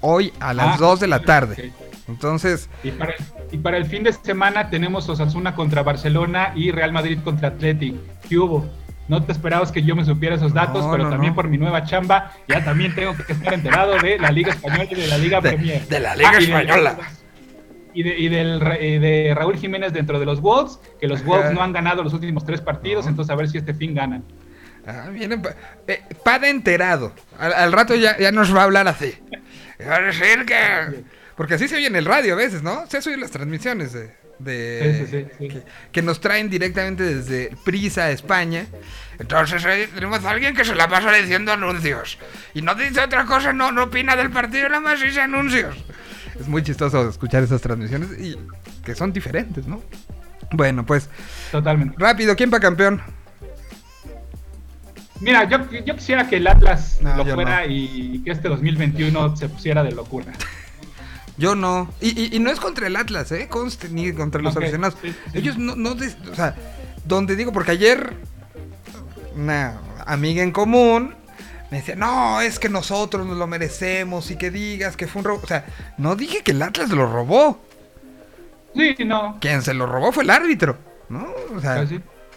Hoy a las ah, 2 de la tarde. Okay. Entonces. Y para, el, y para, el, fin de semana tenemos Osasuna contra Barcelona y Real Madrid contra Athletic. ¿Qué hubo? No te esperabas que yo me supiera esos datos, no, pero no, también no. por mi nueva chamba ya también tengo que estar enterado de la Liga Española y de la Liga de, Premier. De la Liga ah, Española. Y de, y, del, de, Raúl Jiménez dentro de los Wolves, que los Wolves no han ganado los últimos tres partidos, entonces a ver si este fin ganan. Ah, viene eh, Pada enterado. Al, al, rato ya, ya nos va a hablar así. Va a decir que. Porque así se oye en el radio a veces, ¿no? Se oyen las transmisiones de, de sí, sí, sí, que, que, nos traen directamente desde Prisa, España. Entonces eh, tenemos a alguien que se la pasa diciendo anuncios. Y no dice otra cosa, no, no opina del partido, nada más dice anuncios. Es muy chistoso escuchar esas transmisiones y que son diferentes, ¿no? Bueno, pues. Totalmente. Rápido, ¿quién para campeón? Mira, yo, yo quisiera que el Atlas no, lo fuera no. y que este 2021 se pusiera de locura. [LAUGHS] Yo no. Y, y, y, no es contra el Atlas, ¿eh? Conste, ni contra los okay. aficionados. Sí, sí. Ellos no, no. O sea, donde digo, porque ayer una amiga en común me decía, no, es que nosotros nos lo merecemos y que digas que fue un robo. O sea, no dije que el Atlas lo robó. Sí, no. Quien se lo robó fue el árbitro, ¿no? O sea.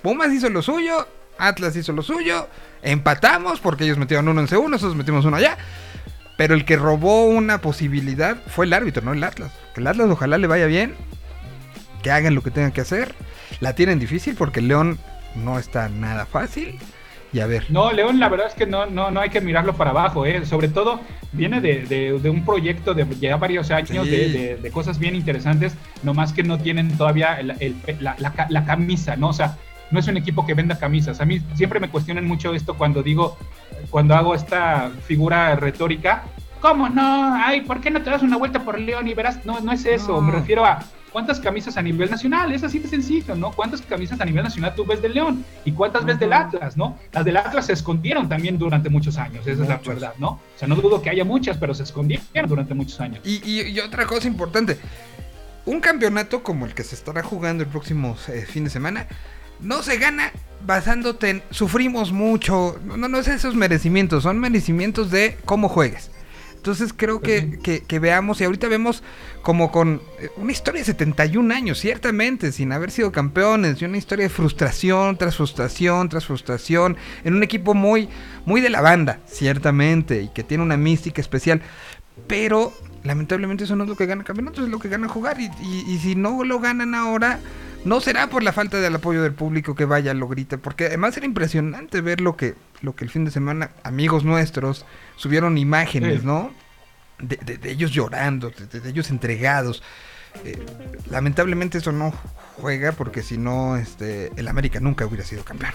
Pumas hizo lo suyo, Atlas hizo lo suyo, empatamos porque ellos metieron uno en C1, nosotros metimos uno allá. Pero el que robó una posibilidad fue el árbitro, no el Atlas. Que el Atlas ojalá le vaya bien, que hagan lo que tengan que hacer. La tienen difícil porque el León no está nada fácil. Y a ver. No, León, la verdad es que no, no, no hay que mirarlo para abajo, ¿eh? Sobre todo viene de, de, de un proyecto de ya varios años sí. de, de, cosas bien interesantes, nomás que no tienen todavía el, el, la, la, la, camisa, ¿no? O sea, no es un equipo que venda camisas. A mí siempre me cuestionan mucho esto cuando digo, cuando hago esta figura retórica. ¿Cómo no? Ay, ¿por qué no te das una vuelta por León y verás? No, no es eso. No. Me refiero a cuántas camisas a nivel nacional. Es así de sencillo, ¿no? ¿Cuántas camisas a nivel nacional tú ves del León? ¿Y cuántas uh -huh. ves del Atlas, no? Las del Atlas se escondieron también durante muchos años. Esa muchos. es la verdad, ¿no? O sea, no dudo que haya muchas, pero se escondieron durante muchos años. Y, y, y otra cosa importante. Un campeonato como el que se estará jugando el próximo eh, fin de semana no se gana basándote en sufrimos mucho. No, no es esos merecimientos, son merecimientos de cómo juegues. Entonces creo que, que, que, veamos, y ahorita vemos como con eh, una historia de 71 años, ciertamente, sin haber sido campeones, y una historia de frustración tras frustración tras frustración, en un equipo muy, muy de la banda, ciertamente, y que tiene una mística especial. Pero lamentablemente eso no es lo que gana campeonatos, es lo que gana jugar. Y, y- y si no lo ganan ahora, no será por la falta del apoyo del público que vaya, lo grite. Porque además era impresionante ver lo que, lo que el fin de semana amigos nuestros subieron imágenes, Sí. ¿no? De, de- de ellos llorando, de, de- de ellos entregados. Eh, lamentablemente eso no juega porque si no, este, el América nunca hubiera sido campeón.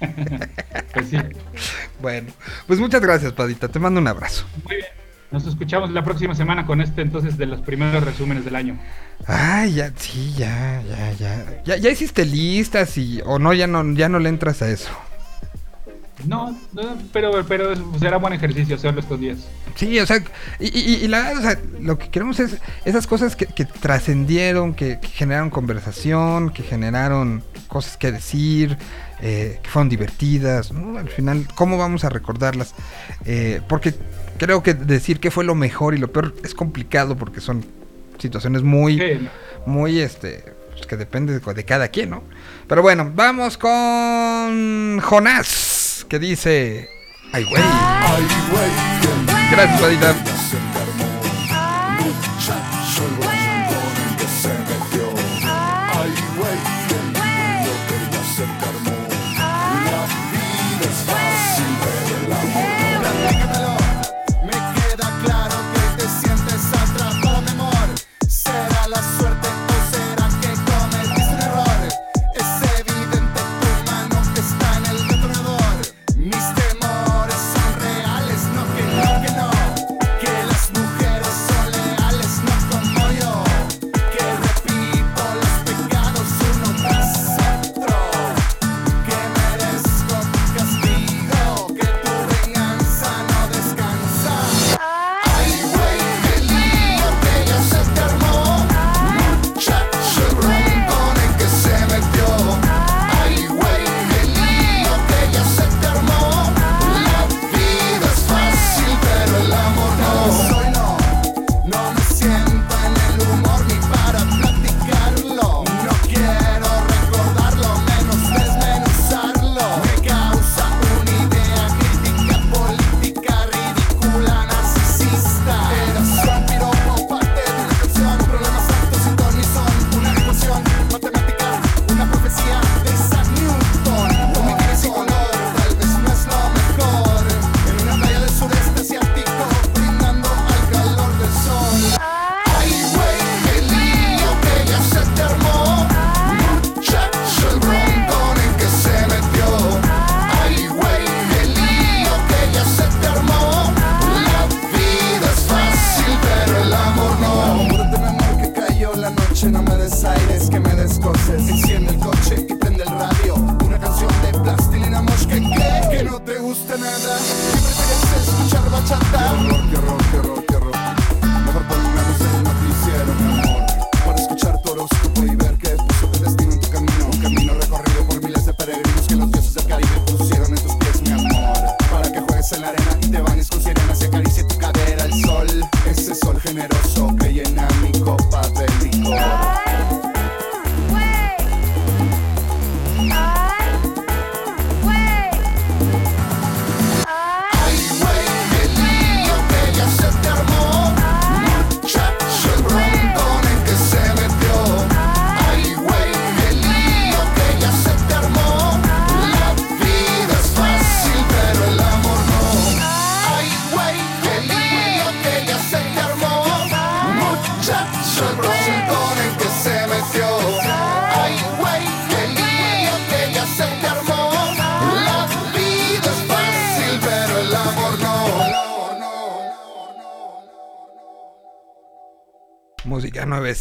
[LAUGHS] Pues sí. [LAUGHS] Bueno, pues muchas gracias, Padita. Te mando un abrazo. Muy bien. Nos escuchamos la próxima semana con este entonces de los primeros resúmenes del año. Ay, ya, sí, ya, ya, ya. Ya, ya hiciste listas y. O no, ya no, ya no le entras a eso. No, no, pero, pero será buen ejercicio hacerlo estos días. Sí, o sea, y, y- y la verdad, o sea, lo que queremos es esas cosas que, que trascendieron, que, que generaron conversación, que generaron cosas que decir, eh, que fueron divertidas, ¿no? Al final, ¿cómo vamos a recordarlas? Eh, porque creo que decir qué fue lo mejor y lo peor es complicado porque son situaciones muy Sí, muy este pues, que depende de, de cada quien, ¿no? Pero bueno, vamos con Jonás, que dice, ay güey. Ay, güey, Gracias, Padita.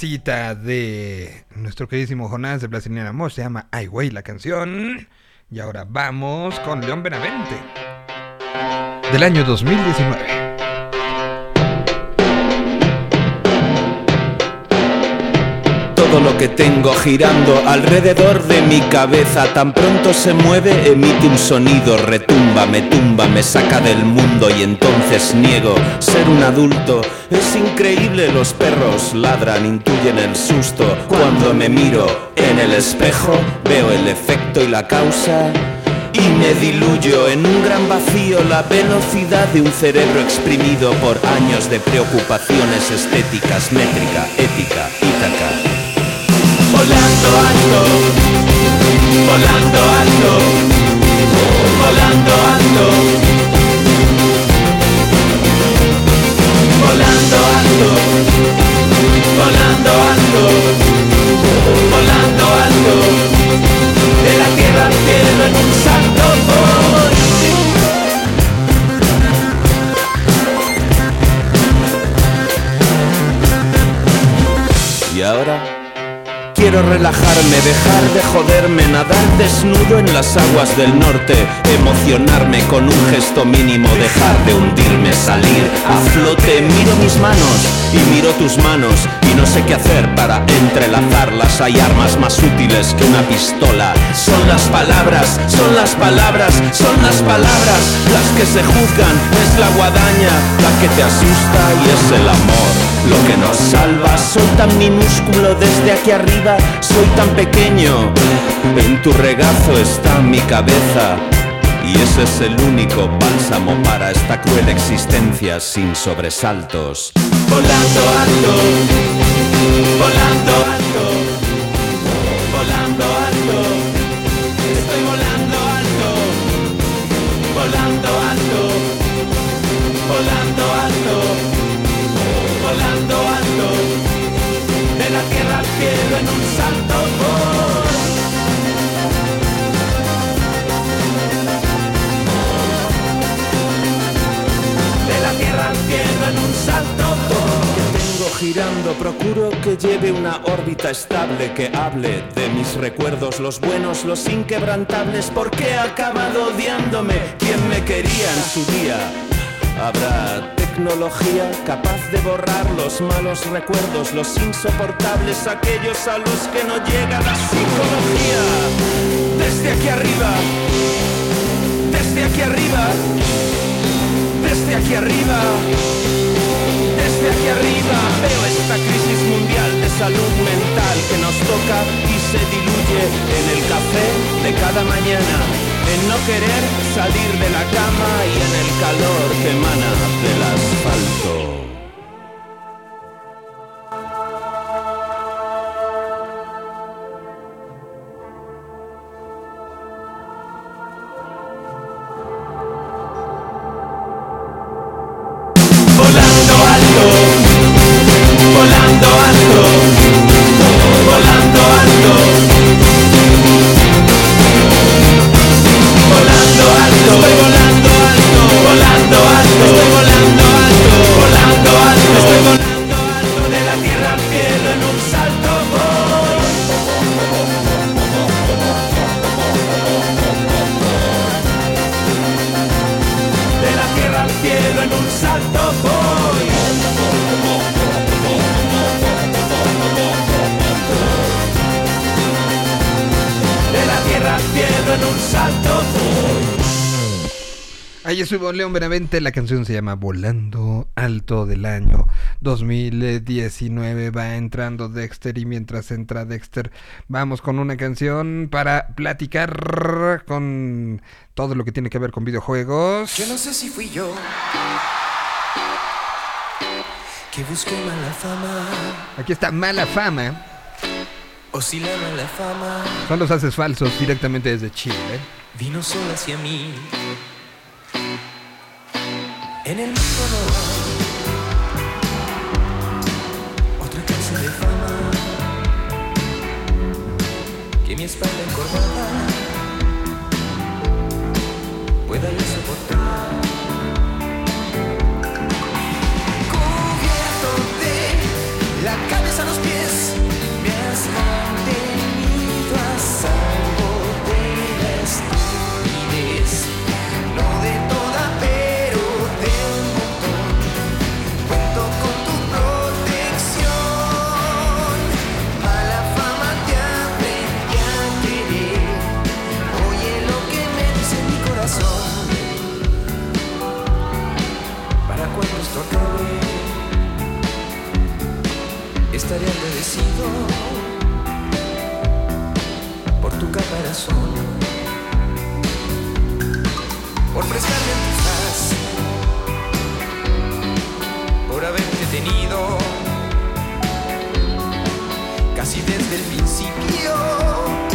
Nuevecita de nuestro queridísimo Jonás de Plastilina Amor. Se llama Ay güey la canción. Y ahora vamos con León Benavente. Del año 2019. Todo lo que tengo girando alrededor de mi cabeza tan pronto se mueve, emite un sonido, retumba, me tumba, me saca del mundo y entonces niego ser un adulto. Es increíble, los perros ladran, intuyen el susto. Cuando me miro en el espejo, veo el efecto y la causa. y me diluyo en un gran vacío la velocidad de un cerebro exprimido por años de preocupaciones estéticas, métrica, ética, ítaca. Volando alto, volando alto, volando alto. Volando alto, volando alto, volando alto, de la tierra al cielo en un salto quiero relajarme, dejar de joderme, nadar desnudo en las aguas del norte, emocionarme con un gesto mínimo, dejar de hundirme, salir a flote, miro mis manos y miro tus manos y no sé qué hacer para entrelazarlas, hay armas más útiles que una pistola, son las palabras, son las palabras, son las palabras, las que se juzgan, es la guadaña, la que te asusta y es el amor lo que nos salva. Soy tan minúsculo desde aquí arriba, soy tan pequeño. En tu regazo está mi cabeza. Y ese es el único bálsamo para esta cruel existencia sin sobresaltos. Volando alto, volando alto, que lleve una órbita estable, que hable de mis recuerdos, los buenos, los inquebrantables, porque he acabado odiándome. ¿Quién me quería en su día? Habrá tecnología capaz de borrar los malos recuerdos, los insoportables, aquellos a los que no llega la psicología. Desde aquí arriba, desde aquí arriba, desde aquí arriba, desde aquí arriba veo esta crisis mundial de salud mental que nos toca y se diluye en el café de cada mañana en no querer salir de la cama y en el calor que emana del asfalto. León Benavente, la canción se llama Volando Alto del año 2019. Va entrando Dexter y mientras entra Dexter vamos con una canción para platicar con todo lo que tiene que ver con videojuegos. Yo no sé si fui yo que busqué mala fama Aquí está Mala Fama. o si la mala fama Son los haces falsos directamente desde Chile. vino sola hacia mí. En el mundo no hay otra clase de fama que mi espalda encorvada pueda yo soportar. Cubierto de la cabeza a los pies, me has mantenido a salvo estaré agradecido por tu caparazón. por prestarme quizás, por haberte tenido casi desde el principio.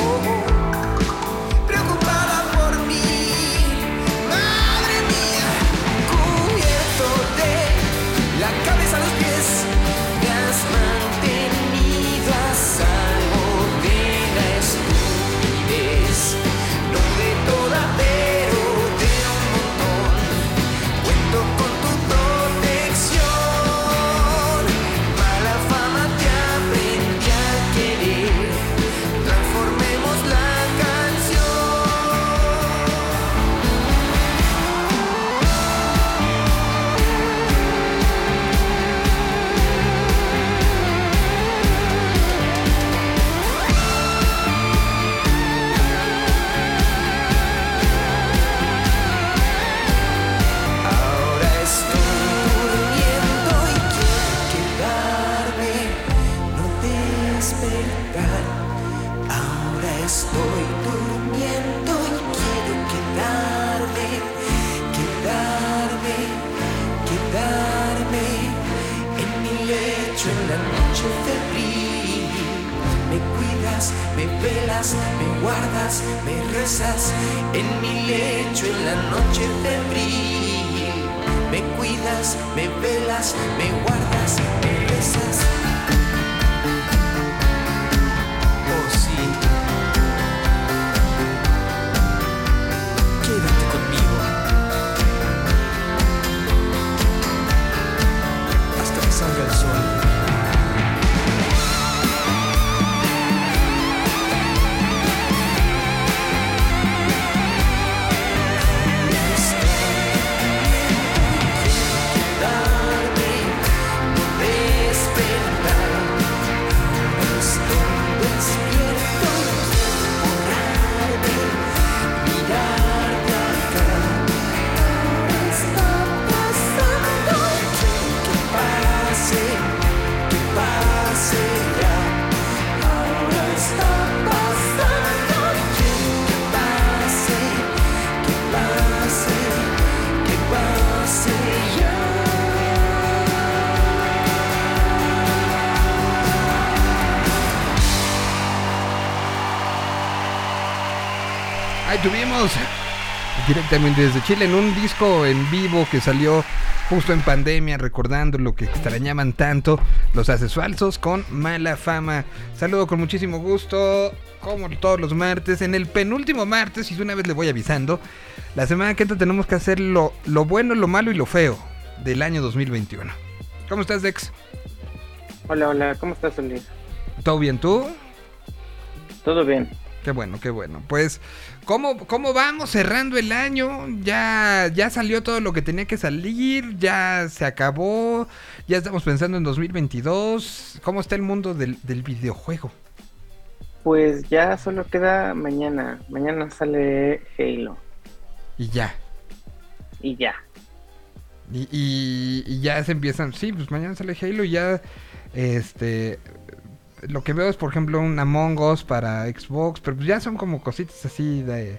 Directamente desde Chile en un disco en vivo que salió justo en pandemia, recordando lo que extrañaban tanto los haces falsos con mala fama. Saludo con muchísimo gusto, como todos los martes, en el penúltimo martes, y de una vez le voy avisando, la semana que entra tenemos que hacer lo, lo bueno, lo malo y lo feo del año 2021. ¿Cómo estás, Dex? Hola, hola, ¿cómo estás, Solís? ¿Todo bien tú? ¿Todo bien? Qué bueno, qué bueno. Pues, ¿cómo, cómo vamos cerrando el año? Ya, ya salió todo lo que tenía que salir, ya se acabó, ya estamos pensando en 2022. ¿Cómo está el mundo del, del videojuego? Pues ya solo queda mañana. Mañana sale Halo. Y ya. Y ya. Y, y- y ya se empiezan. Sí, pues mañana sale Halo y ya. Este. Lo que veo es, por ejemplo, un Among Us para Xbox. Pero pues ya son como cositas así de.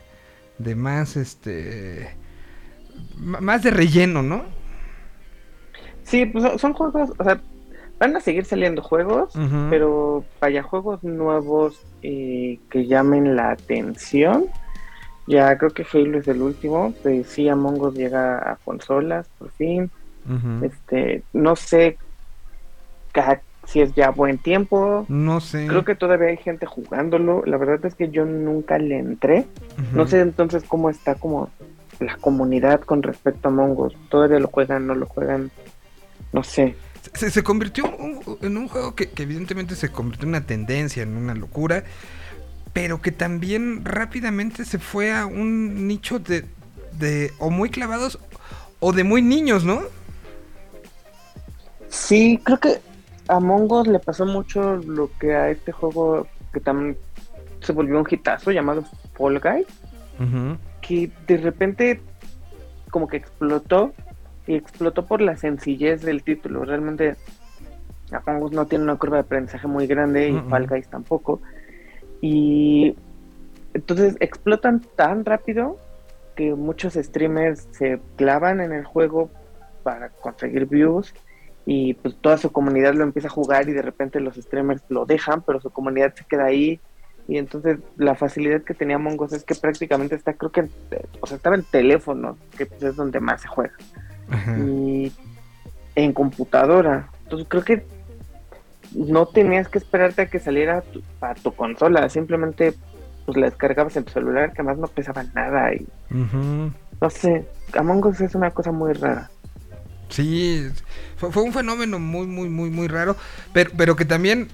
De más, este. Más de relleno, ¿no? Sí, pues son- juegos, o sea, van a seguir saliendo juegos, pero vaya juegos nuevos eh, que llamen la atención. Ya creo que Halo es el último, pues sí, Among Us llega a consolas por fin. Este, no sé si es ya buen tiempo. No sé. Creo que todavía hay gente jugándolo. La verdad es que yo nunca le entré. No sé entonces cómo está como la comunidad con respecto a Among Us. ¿Todavía lo juegan? ¿No lo juegan? No sé. Se, se convirtió en un juego que, que evidentemente se convirtió en una tendencia, en una locura, pero que también rápidamente se fue a un nicho de, de o muy clavados o de muy niños, ¿no? Sí, creo que a Among Us le pasó mucho lo que a este juego que también se volvió un hitazo llamado Fall Guys, que de repente como que explotó y explotó por la sencillez del título. Realmente Among Us no tiene una curva de aprendizaje muy grande y. Fall Guys tampoco. Y entonces explotan tan rápido que muchos streamers se clavan en el juego para conseguir views y pues toda su comunidad lo empieza a jugar y de repente los streamers lo dejan, pero su comunidad se queda ahí y entonces la facilidad que tenía Mongos es que prácticamente está, creo que, o sea, estaba en teléfono, que pues es donde más se juega, Ajá. y en computadora. Entonces creo que no tenías que esperarte a que saliera tu- a tu consola, simplemente pues la descargabas en tu celular, que además no pesaba nada y no sé, Among Us es una cosa muy rara. Sí, fue, fue un fenómeno muy, muy, muy, muy raro, pero, pero que también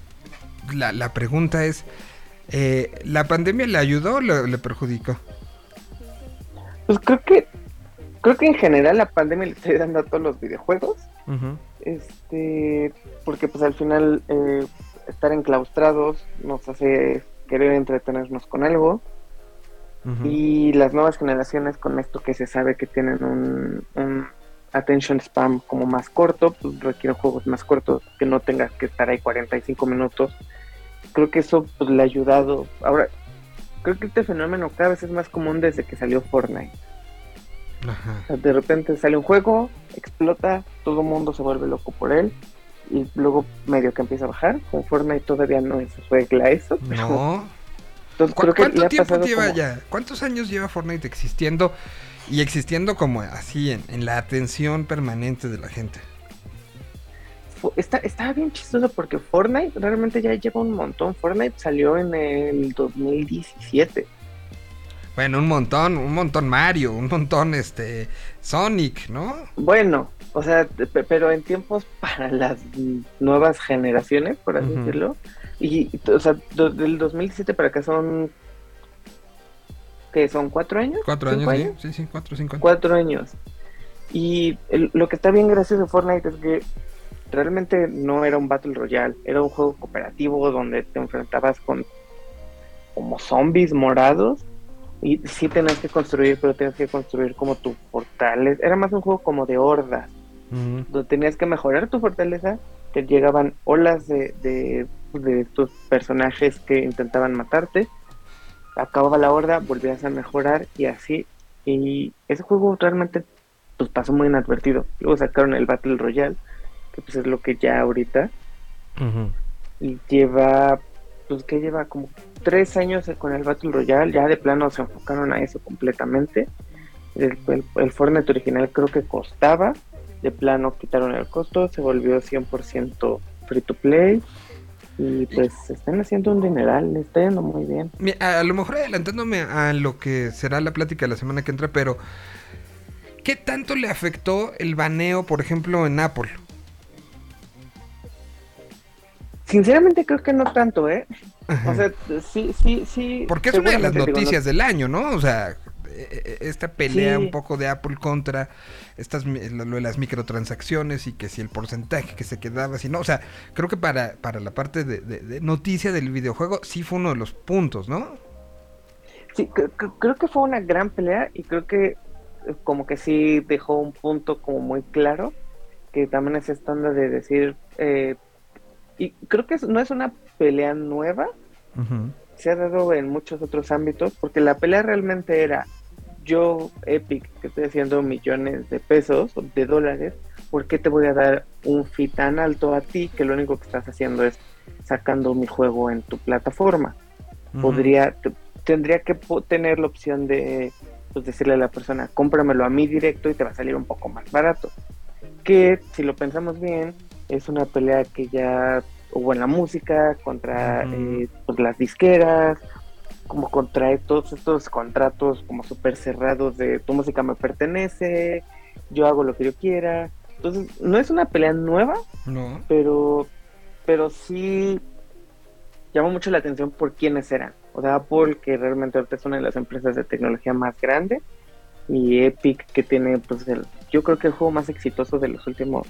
la, la pregunta es, eh, ¿la pandemia le ayudó o le, le perjudicó? Pues creo que creo que en general la pandemia le está ayudando a todos los videojuegos. Este, porque pues al final eh, estar enclaustrados nos hace querer entretenernos con algo y las nuevas generaciones con esto que se sabe que tienen un, un attention spam como más corto, pues requieren juegos más cortos que no tengas que estar ahí 45 minutos. Creo que eso pues le ha ayudado. Ahora, creo que este fenómeno cada vez es más común desde que salió Fortnite. Ajá. O sea, de repente sale un juego, explota, todo el mundo se vuelve loco por él y luego medio que empieza a bajar. Con Fortnite todavía no se regla eso. pero- No. [LAUGHS] Entonces ¿Cu- creo que ¿Cuánto tiempo lleva como- ya? ¿Cuántos años lleva Fortnite existiendo? Y existiendo como así, en, en la atención permanente de la gente. Está, está bien chistoso porque Fortnite realmente ya lleva un montón. Fortnite salió en el 2017. Bueno, un montón, un montón Mario, un montón este Sonic, ¿no? Bueno, o sea, pe- pero en tiempos para las nuevas generaciones, por así Ujú. decirlo. Y, y, o sea, do- del 2017 para acá son... ¿Qué son? ¿Cuatro años? Cuatro ¿Cinco años, sí, sí, cuatro cinco años. cuatro años. Y el- lo que está bien gracioso de Fortnite es que realmente no era un Battle Royale, era un juego cooperativo donde te enfrentabas con como zombies morados y sí tenías que construir, pero tenías que construir como tus portales. Era más un juego como de hordas, donde tenías que mejorar tu fortaleza, te llegaban olas de, de, de estos personajes que intentaban matarte, acababa la horda, volvías a mejorar y así. Y ese juego realmente pues pasó muy inadvertido. Luego sacaron el Battle Royale, que pues es lo que ya ahorita, y lleva, pues que lleva como tres años con el Battle Royale, ya de plano se enfocaron a eso completamente. El, el, el Fortnite original creo que costaba, de plano quitaron el costo, se volvió 100% free to play. Y pues están haciendo un dineral, le está yendo muy bien. A, lo mejor adelantándome a lo que será la plática la semana que entra, pero ¿qué tanto le afectó el baneo, por ejemplo, en Apple? Sinceramente creo que no tanto, ¿eh? O sea, sí, sí, sí. Porque es una de las seguramente, digo, no- noticias del año, ¿no? O sea, esta pelea Sí. un poco de Apple contra estas lo de las microtransacciones y que si el porcentaje que se quedaba, si no, o sea, creo que para, para la parte de, de- de noticia del videojuego sí fue uno de los puntos, ¿no? Sí, cre- cre- creo que fue una gran pelea y creo que eh, como que sí dejó un punto como muy claro, que también es estándar de decir, eh, y creo que no es una pelea nueva, se ha dado en muchos otros ámbitos, porque la pelea realmente era yo, Epic, que estoy haciendo millones de pesos o de dólares, ¿por qué te voy a dar un fee tan alto a ti que lo único que estás haciendo es sacando mi juego en tu plataforma? Podría te- tendría que tener la opción de pues, decirle a la persona cómpramelo a mí directo y te va a salir un poco más barato que si lo pensamos bien es una pelea que ya hubo en la música contra eh, pues, las disqueras como contra todos estos contratos como súper cerrados de tu música me pertenece yo hago lo que yo quiera entonces no es una pelea nueva No. pero pero sí llamó mucho la atención por quiénes eran. O sea, Apple, que realmente ahorita es una de las empresas de tecnología más grande, y Epic, que tiene, pues, el, yo creo que el juego más exitoso de los últimos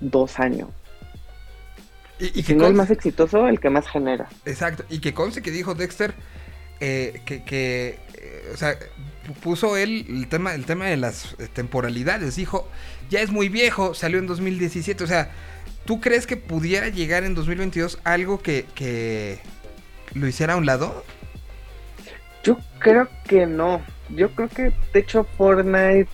dos años. Y, y Si que no el más exitoso, el que más genera. Exacto, y que conste que dijo Dexter eh, que, eh, o sea, pu- puso él el tema, el tema de las eh, temporalidades. Dijo, ya es muy viejo, salió en 2017. O sea, ¿tú crees que pudiera llegar en 2022 algo que, que lo hiciera a un lado? Yo creo que no. yo creo que de hecho Fortnite,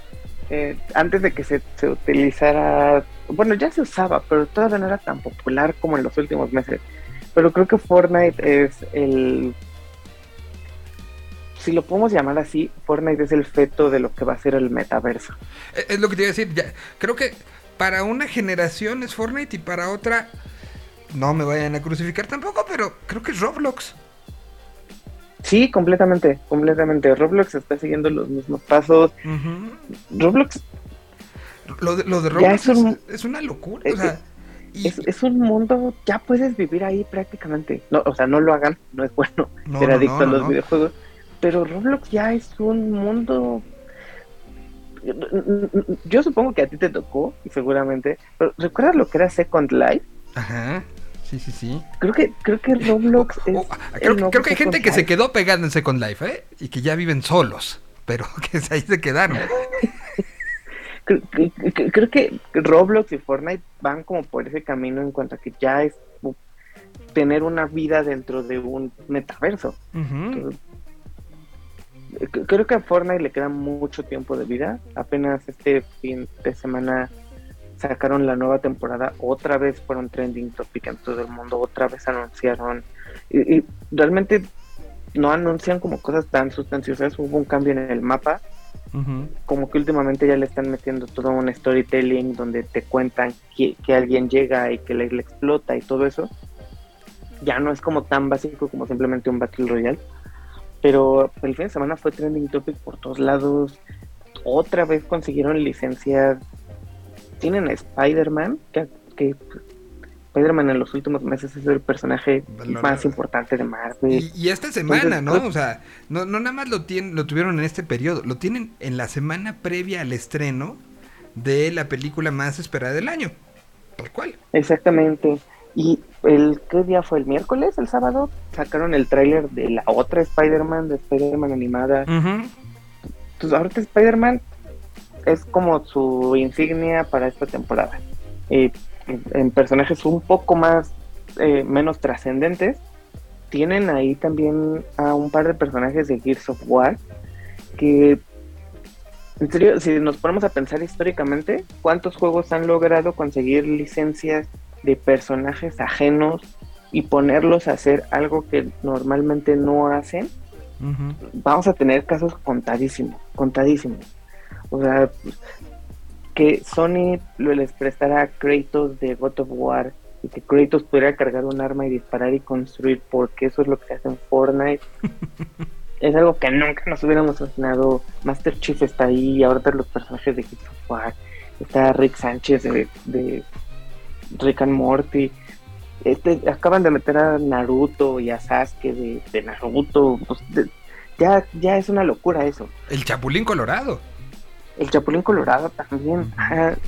antes de que se, se utilizara, bueno, ya se usaba, pero todavía no era tan popular como en los últimos meses. Pero creo que Fortnite es el si lo podemos llamar así, Fortnite es el feto de lo que va a ser el metaverso. Es, es lo que te iba a decir. Ya, creo que para una generación es Fortnite y para otra no me vayan a crucificar tampoco, pero creo que es Roblox. Sí, completamente, completamente. Roblox está siguiendo los mismos pasos. Roblox Lo de, lo de Roblox es un- es, es una locura. es- o sea, y- es, es un mundo, ya puedes vivir ahí prácticamente. No, o sea, no lo hagan, no es bueno No, ser no, adicto no, a los videojuegos. Pero Roblox ya es un mundo. Yo supongo que a ti te tocó, seguramente. Pero ¿recuerdas lo que era Second Life? Ajá. Sí, sí, sí. Creo que, creo que Roblox es. Oh, el creo, nuevo creo que hay Second gente que se quedó pegada en Second Life, ¿eh? Y que ya viven solos. Pero [LAUGHS] que ahí se quedaron. Creo, creo- creo que Roblox y Fortnite van como por ese camino en cuanto a que ya es uh, tener una vida dentro de un metaverso. C- Creo que a Fortnite le queda mucho tiempo de vida. Apenas este fin de semana sacaron la nueva temporada. Otra vez fueron trending topic en todo el mundo. Otra vez anunciaron. Y, y realmente no anuncian como cosas tan sustanciosas. Hubo un cambio en el mapa. Como que últimamente ya le están metiendo todo un storytelling donde te cuentan que, que alguien llega y que le, le explota y todo eso. Ya no es como tan básico como simplemente un Battle Royale. Pero el fin de semana fue trending topic por todos lados. Otra vez consiguieron licencias. Tienen a Spider-Man, que, que pues, Spider-Man en los últimos meses es el personaje Lo- más importante de Marvel. Y, y esta semana, Entonces, ¿no? creo- O sea, no, no nada más lo, tienen, lo tuvieron en este periodo, lo tienen en la semana previa al estreno de la película más esperada del año. Tal cual. Exactamente. Y el ¿qué día fue? ¿El miércoles? ¿El sábado? Sacaron el tráiler de la otra Spider-Man, de Spider-Man animada. Ujú. Pues ahorita Spider-Man es como su insignia para esta temporada. Eh, en, en personajes un poco más, eh, menos trascendentes. Tienen ahí también a un par de personajes de Gears of War que, en serio, si nos ponemos a pensar históricamente, ¿cuántos juegos han logrado conseguir licencias de personajes ajenos y ponerlos a hacer algo que normalmente no hacen? Vamos a tener casos contadísimos, contadísimos. O sea, que Sony les prestara a Kratos de God of War y que Kratos pudiera cargar un arma y disparar y construir, porque eso es lo que se hace en Fortnite. [LAUGHS] es algo que nunca nos hubiéramos imaginado. Master Chief está ahí, ahorita los personajes de Gears of War. Está Rick Sánchez de, de Rick and Morty. Este, acaban de meter a Naruto y a Sasuke de, de Naruto. pues, de- ya, ya es una locura eso. El Chapulín Colorado. El Chapulín Colorado también.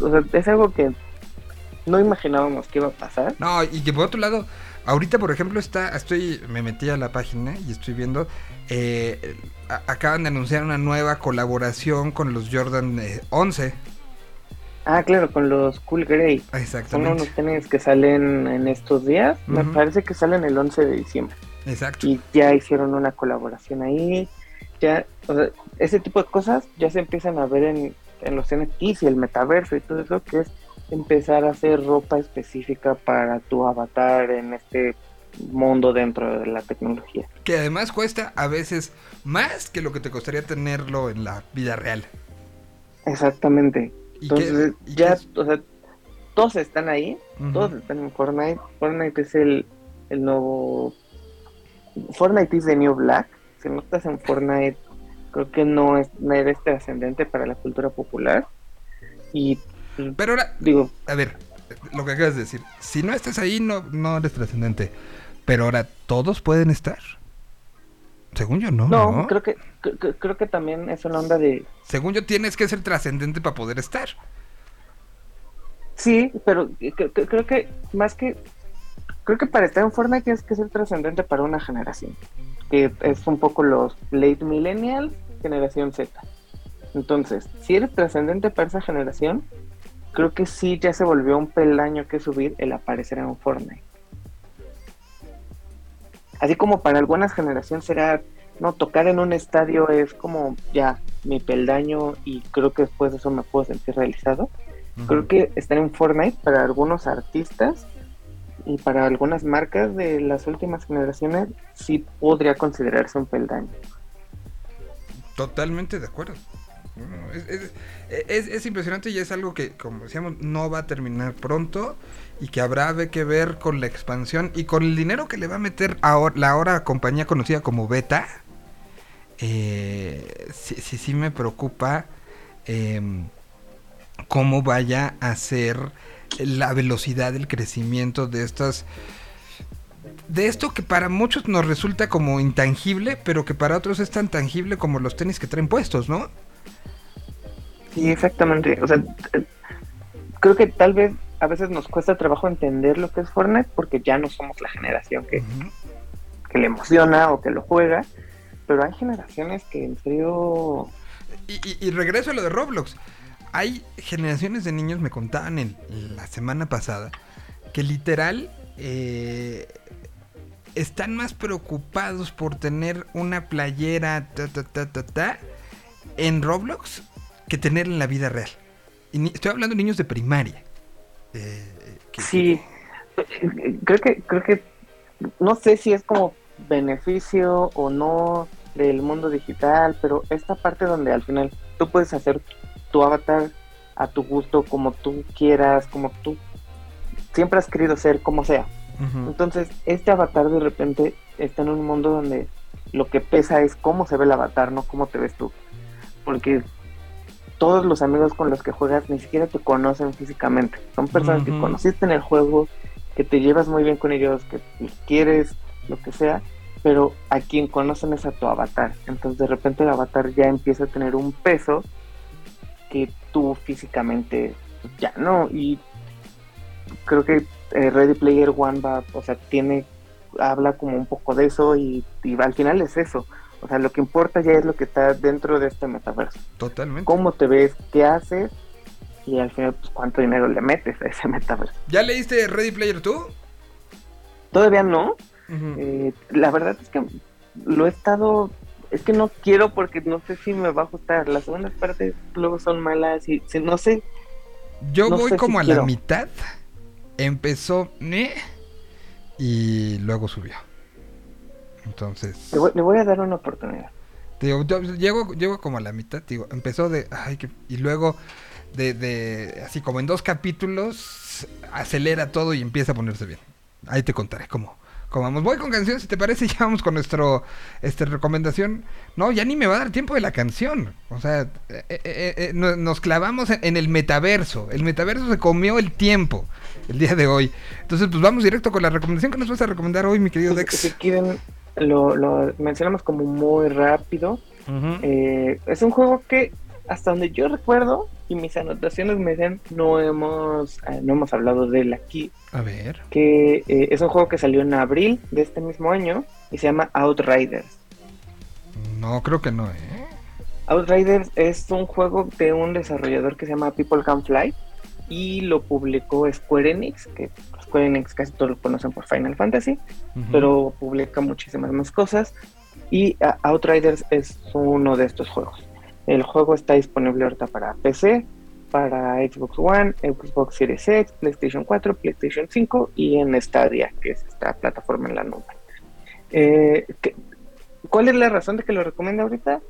o sea, es algo que no imaginábamos que iba a pasar. No, y que por otro lado, ahorita por ejemplo está, estoy, me metí a la página y estoy viendo, eh, a- acaban de anunciar una nueva colaboración con los Jordan eh, 11. Ah, claro, con los Cool Grey. Son Exactamente. unos tenis que salen en estos días. Me parece que salen el 11 de diciembre. Exacto. Y ya hicieron una colaboración ahí. Ya, o sea, ese tipo de cosas ya se empiezan a ver en, en los NFTs y el metaverso y todo eso, que es empezar a hacer ropa específica para tu avatar en este mundo dentro de la tecnología. Que además cuesta a veces más que lo que te costaría tenerlo en la vida real. Exactamente. Y Entonces, y ya, o sea, todos están ahí, todos están en Fortnite. Fortnite es el, el nuevo. Fortnite is the new black. Si no estás en Fortnite, creo que no, es, no eres trascendente para la cultura popular. Y Pero ahora, digo, a ver, lo que acabas de decir, si no estás ahí no, no eres trascendente. Pero ahora, ¿todos pueden estar? Según yo no. no, ¿no? creo que cre- cre- creo que también es una onda de Según yo tienes que ser trascendente para poder estar. sí, pero cre- cre- creo que más que creo que para estar en Fortnite tienes que ser trascendente para una generación, que es un poco los late millennials, generación Z. Entonces, si eres trascendente para esa generación, creo que sí ya se volvió un peldaño que subir el aparecer en un Fortnite. Así como para algunas generaciones será no, tocar en un estadio es como ya mi peldaño y creo que después de eso me puedo sentir realizado. Creo que estar en Fortnite para algunos artistas y para algunas marcas de las últimas generaciones sí podría considerarse un peldaño. Totalmente de acuerdo. Es, es- es- es impresionante y es algo que, como decíamos, no va a terminar pronto y que habrá que ver con la expansión y con el dinero que le va a meter ahora, la ahora compañía conocida como Beta. Eh, sí, sí, sí me preocupa em, cómo vaya a ser la velocidad del crecimiento de estas de esto que para muchos nos resulta como intangible, pero que para otros es tan tangible como los tenis que traen puestos, ¿no? Sí, exactamente. O sea, eh, creo que tal vez a veces nos cuesta trabajo entender lo que es Fortnite porque ya no somos la generación que, que le emociona o que lo juega, pero hay generaciones que en serio... y, y- y regreso a lo de Roblox. Hay generaciones de niños, me contaban en la semana pasada, que literal eh, están más preocupados por tener una playera ta, ta, ta, ta, ta, en Roblox que tener en la vida real. Y ni- estoy hablando de niños de primaria. Eh, que- Sí, creo que, creo que no sé si es como beneficio o no del mundo digital, pero esta parte donde al final tú puedes hacer tu avatar a tu gusto, como tú quieras, como tú siempre has querido ser, como sea. Entonces, este avatar de repente está en un mundo donde lo que pesa es cómo se ve el avatar, no cómo te ves tú. Porque todos los amigos con los que juegas ni siquiera te conocen físicamente. Son personas que conociste en el juego, que te llevas muy bien con ellos, que quieres, lo que sea, pero a quien conocen es a tu avatar. Entonces, de repente el avatar ya empieza a tener un peso que tú físicamente ya no. Y creo que eh, Ready Player One va, o sea, tiene, habla como un poco de eso y, y al final es eso. O sea, lo que importa ya es lo que está dentro de este metaverso. Totalmente. Cómo te ves, qué haces y al final, pues, cuánto dinero le metes a ese metaverso. ¿Ya leíste Ready Player 2? Todavía no. Eh, la verdad es que lo he estado. Es que no quiero porque no sé si me va a gustar. Las segundas partes luego son malas y si- no sé. Yo No voy si como a la mitad. Empezó ¿ne? y luego subió. Entonces, Le voy, le voy a dar una oportunidad. te digo, yo llego, llego como a la mitad, te digo, empezó de, ay, que- y luego de, de, así como en dos capítulos, acelera todo y empieza a ponerse bien. Ahí te contaré cómo, cómo vamos. Voy con canciones, si te parece, [LAUGHS] ya vamos con nuestro, este, recomendación. No, ya ni me va a dar tiempo de la canción. O sea, eh, eh, eh, no- nos clavamos en, en el metaverso. El metaverso se comió el tiempo el día de hoy. Entonces, pues vamos directo con la recomendación que nos vas a recomendar hoy, mi querido Dex. si quieren, lo, lo mencionamos como muy rápido. Eh, es un juego que, hasta donde yo recuerdo, y mis anotaciones me dicen, no hemos, eh, no hemos hablado de él aquí, A ver. que eh, es un juego que salió en abril de este mismo año y se llama Outriders. No, creo que no, ¿eh? Outriders es un juego de un desarrollador que se llama People Can Fly y lo publicó Square Enix, que Square Enix casi todos lo conocen por Final Fantasy, Ujú. pero publica muchísimas más cosas y Outriders es uno de estos juegos. El juego está disponible ahorita para PC, para Xbox One, Xbox Series X, PlayStation 4, PlayStation 5 y en Stadia, que es esta plataforma en la nube. Eh, ¿qué- ¿Cuál es la razón de que lo recomiendo ahorita?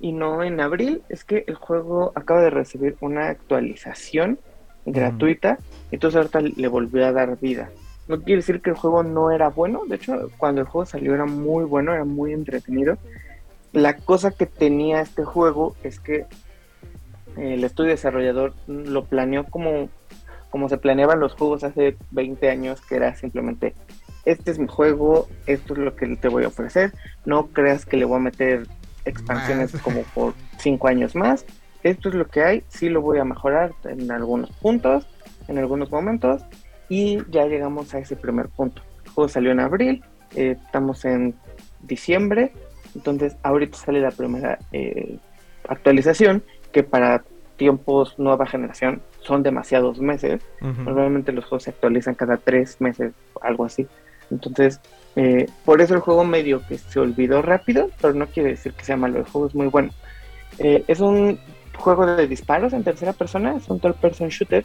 Y no en abril, es que el juego acaba de recibir una actualización gratuita, entonces ahorita le volvió a dar vida. No quiere decir que el juego no era bueno, de hecho, cuando el juego salió era muy bueno, era muy entretenido. La cosa que tenía este juego es que el estudio desarrollador lo planeó como, como se planeaban los juegos hace 20 años, que era simplemente, este es mi juego, esto es lo que te voy a ofrecer, no creas que le voy a meter expansiones Más. como por 5 años más, esto es lo que hay, sí lo voy a mejorar en algunos puntos, en algunos momentos, y ya llegamos a ese primer punto. El juego salió en abril, eh, estamos en diciembre, entonces ahorita sale la primera eh, actualización, que para tiempos nueva generación son demasiados meses. Ujú. Normalmente los juegos se actualizan cada tres meses, algo así. Entonces, Eh, por eso el juego medio que se olvidó rápido, pero no quiere decir que sea malo, el juego es muy bueno. Eh, es un juego de disparos en tercera persona, es un third person shooter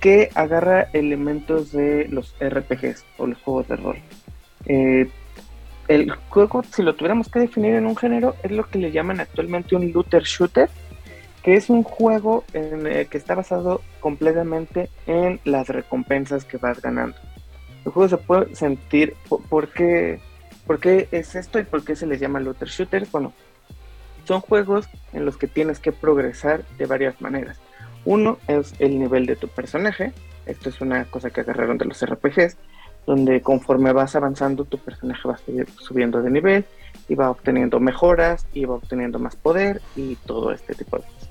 que agarra elementos de los RPGs o los juegos de rol. Eh, el juego, si lo tuviéramos que definir en un género, es lo que le llaman actualmente un looter shooter, que es un juego que está basado completamente en las recompensas que vas ganando. El juego se puede sentir, ¿por, qué, ¿por qué es esto y por qué se les llama looter shooter? Bueno, son juegos en los que tienes que progresar de varias maneras. Uno es el nivel de tu personaje, esto es una cosa que agarraron de los RPGs, donde conforme vas avanzando tu personaje va subiendo de nivel y va obteniendo mejoras y va obteniendo más poder y todo este tipo de cosas.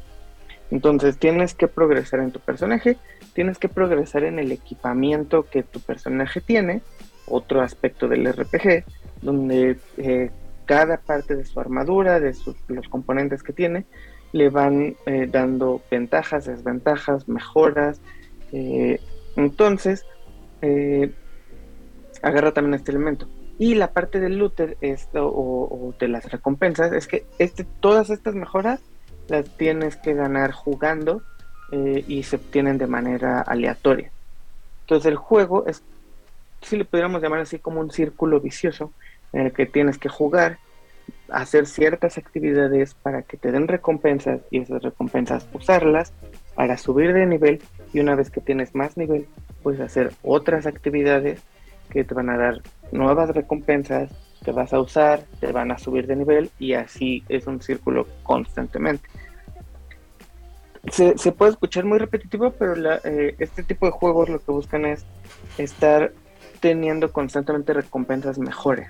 Entonces tienes que progresar en tu personaje, tienes que progresar en el equipamiento que tu personaje tiene, otro aspecto del RPG, donde eh, cada parte de su armadura, de los componentes que tiene, le van eh, dando ventajas, desventajas, mejoras. Eh, entonces, agarra también este elemento. Y la parte del looter esto, o, de las recompensas es que este, todas estas mejoras las tienes que ganar jugando eh, y se obtienen de manera aleatoria. Entonces el juego es, si le pudiéramos llamar así como un círculo vicioso en el que tienes que jugar, hacer ciertas actividades para que te den recompensas y esas recompensas usarlas para subir de nivel y una vez que tienes más nivel puedes hacer otras actividades que te van a dar nuevas recompensas que vas a usar, te van a subir de nivel y así es un círculo constantemente. Se, puede escuchar muy repetitivo, pero eh, este tipo de juegos lo que buscan es estar teniendo constantemente recompensas mejores,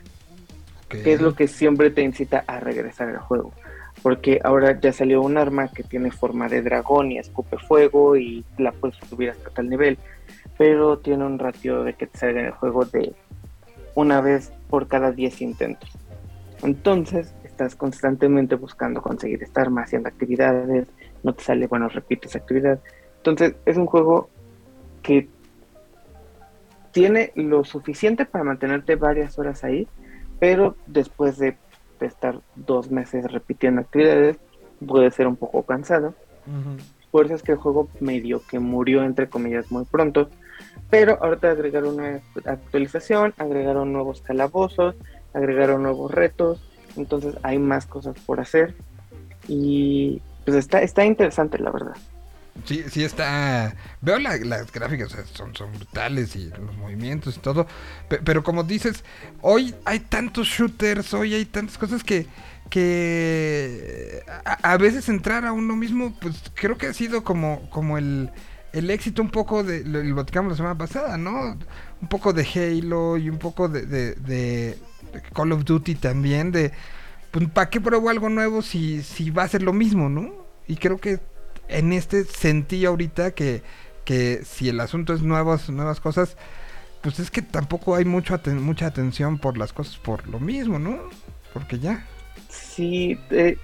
que es lo que siempre te incita a regresar al juego. Porque ahora ya salió un arma que tiene forma de dragón y escupe fuego y la puedes subir hasta tal nivel pero tiene un ratio de que te salga en el juego de una vez por cada 10 intentos. Entonces, estás constantemente buscando conseguir estar más haciendo actividades, no te sale, bueno, repites actividad. Entonces, es un juego que tiene lo suficiente para mantenerte varias horas ahí, pero después de, estar dos meses repitiendo actividades, puede ser un poco cansado. Por eso es que el juego medio que murió, entre comillas, muy pronto, pero ahorita agregaron una actualización, agregaron nuevos calabozos, agregaron nuevos retos, entonces hay más cosas por hacer y pues está, está interesante la verdad. Sí, sí está. Veo las gráficas, son, son brutales y los movimientos y todo. Pero, como dices, hoy hay tantos shooters, hoy hay tantas cosas que, que a, veces entrar a uno mismo, pues creo que ha sido como, como el, el éxito un poco de, lo platicamos la semana pasada, ¿no? Un poco de Halo y un poco de, de, Call of Duty también, de, pues, ¿para qué pruebo algo nuevo si, si va a ser lo mismo, ¿no? Y creo que en este sentí ahorita que, que si el asunto es nuevas, nuevas cosas, pues es que tampoco hay mucho mucha atención por las cosas por lo mismo, ¿no? Porque ya. Sí, eh,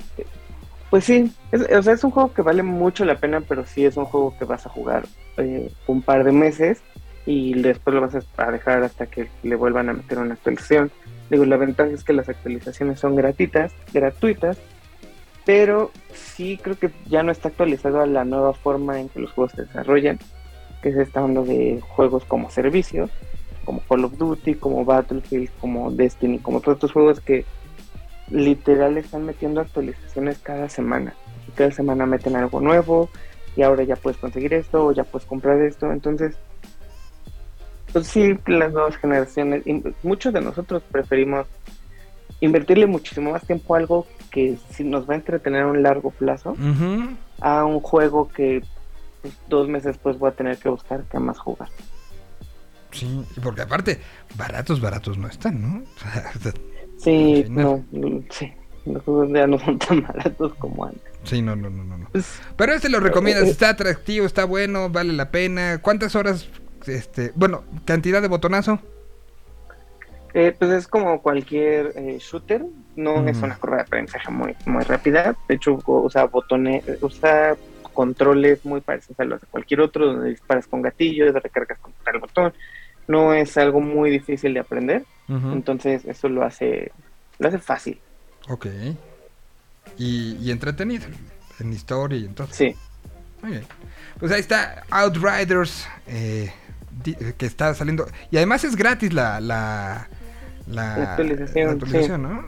pues sí, es, o sea, es un juego que vale mucho la pena, pero sí es un juego que vas a jugar eh, un par de meses y después lo vas a dejar hasta que le vuelvan a meter una actualización. Digo, la ventaja es que las actualizaciones son gratuitas, gratuitas, pero sí creo que ya no está actualizado a la nueva forma en que los juegos se desarrollan, que es esta onda de juegos como servicios, como Call of Duty, como Battlefield, como Destiny, como todos estos juegos que literal están metiendo actualizaciones cada semana. Cada semana meten algo nuevo y ahora ya puedes conseguir esto o ya puedes comprar esto. Entonces, pues sí, las nuevas generaciones, muchos de nosotros preferimos invertirle muchísimo más tiempo a algo que si nos va a entretener a un largo plazo a un juego que pues, dos meses después voy a tener que buscar qué más jugar. Sí, porque aparte, baratos, baratos no están, ¿no? [LAUGHS] Sí, no, sí. Los juegos ya no son tan [LAUGHS] baratos como antes. Sí, no, no, no, no. Pues, Pero este lo recomiendas, eh, está atractivo, está bueno, vale la pena. ¿Cuántas horas, este, bueno, cantidad de botonazo? Eh, pues es como cualquier eh, shooter, no es una curva de aprendizaje muy, muy rápida. De hecho, usa botones, usa controles muy parecidos a los de cualquier otro, donde disparas con gatillo, recargas con el botón. no es algo muy difícil de aprender, entonces eso lo hace, lo hace fácil, Ok. Y, y entretenido. En historia y en todo. sí. Muy bien. Pues ahí está Outriders. eh, que está saliendo. Y además es gratis la. La, la, La actualización, la actualización, ¿no?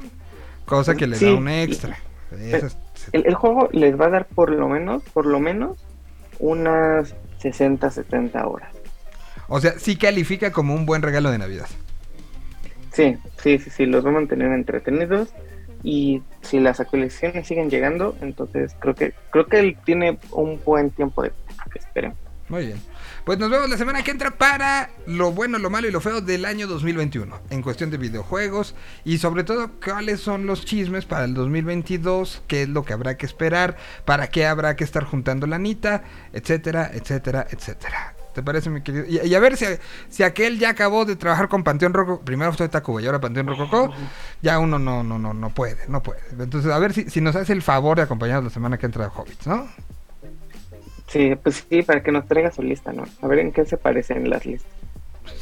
Cosa que le Sí. da un extra. Es- El, el juego les va a dar por lo menos, por lo menos, unas 60, 70 horas. o sea, sí califica como un buen regalo de Navidad. Sí, sí, sí, sí, los va a mantener entretenidos y si las actualizaciones siguen llegando, entonces creo que creo que él tiene un buen tiempo de que esperen. Muy bien. Pues nos vemos la semana que entra para lo bueno, lo malo y lo feo del año 2021. En cuestión de videojuegos y sobre todo cuáles son los chismes para el 2022, qué es lo que habrá que esperar, para qué habrá que estar juntando la anita, etcétera, etcétera, etcétera. ¿Te parece, mi querido? Y, y a ver si, si aquel ya acabó de trabajar con Panteón Roco. Primero fue Tacuba y ahora Panteón Rococó. Ya uno no, no, no, no puede, no puede. Entonces, a ver si, si nos hace el favor de acompañarnos la semana que entra a Hobbits, ¿no? Sí, pues sí, para que nos traiga su lista, ¿no? A ver en qué se parecen las listas.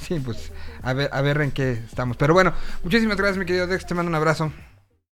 Sí, pues a ver, a ver en qué estamos. Pero bueno, muchísimas gracias, mi querido Dex. Te mando un abrazo.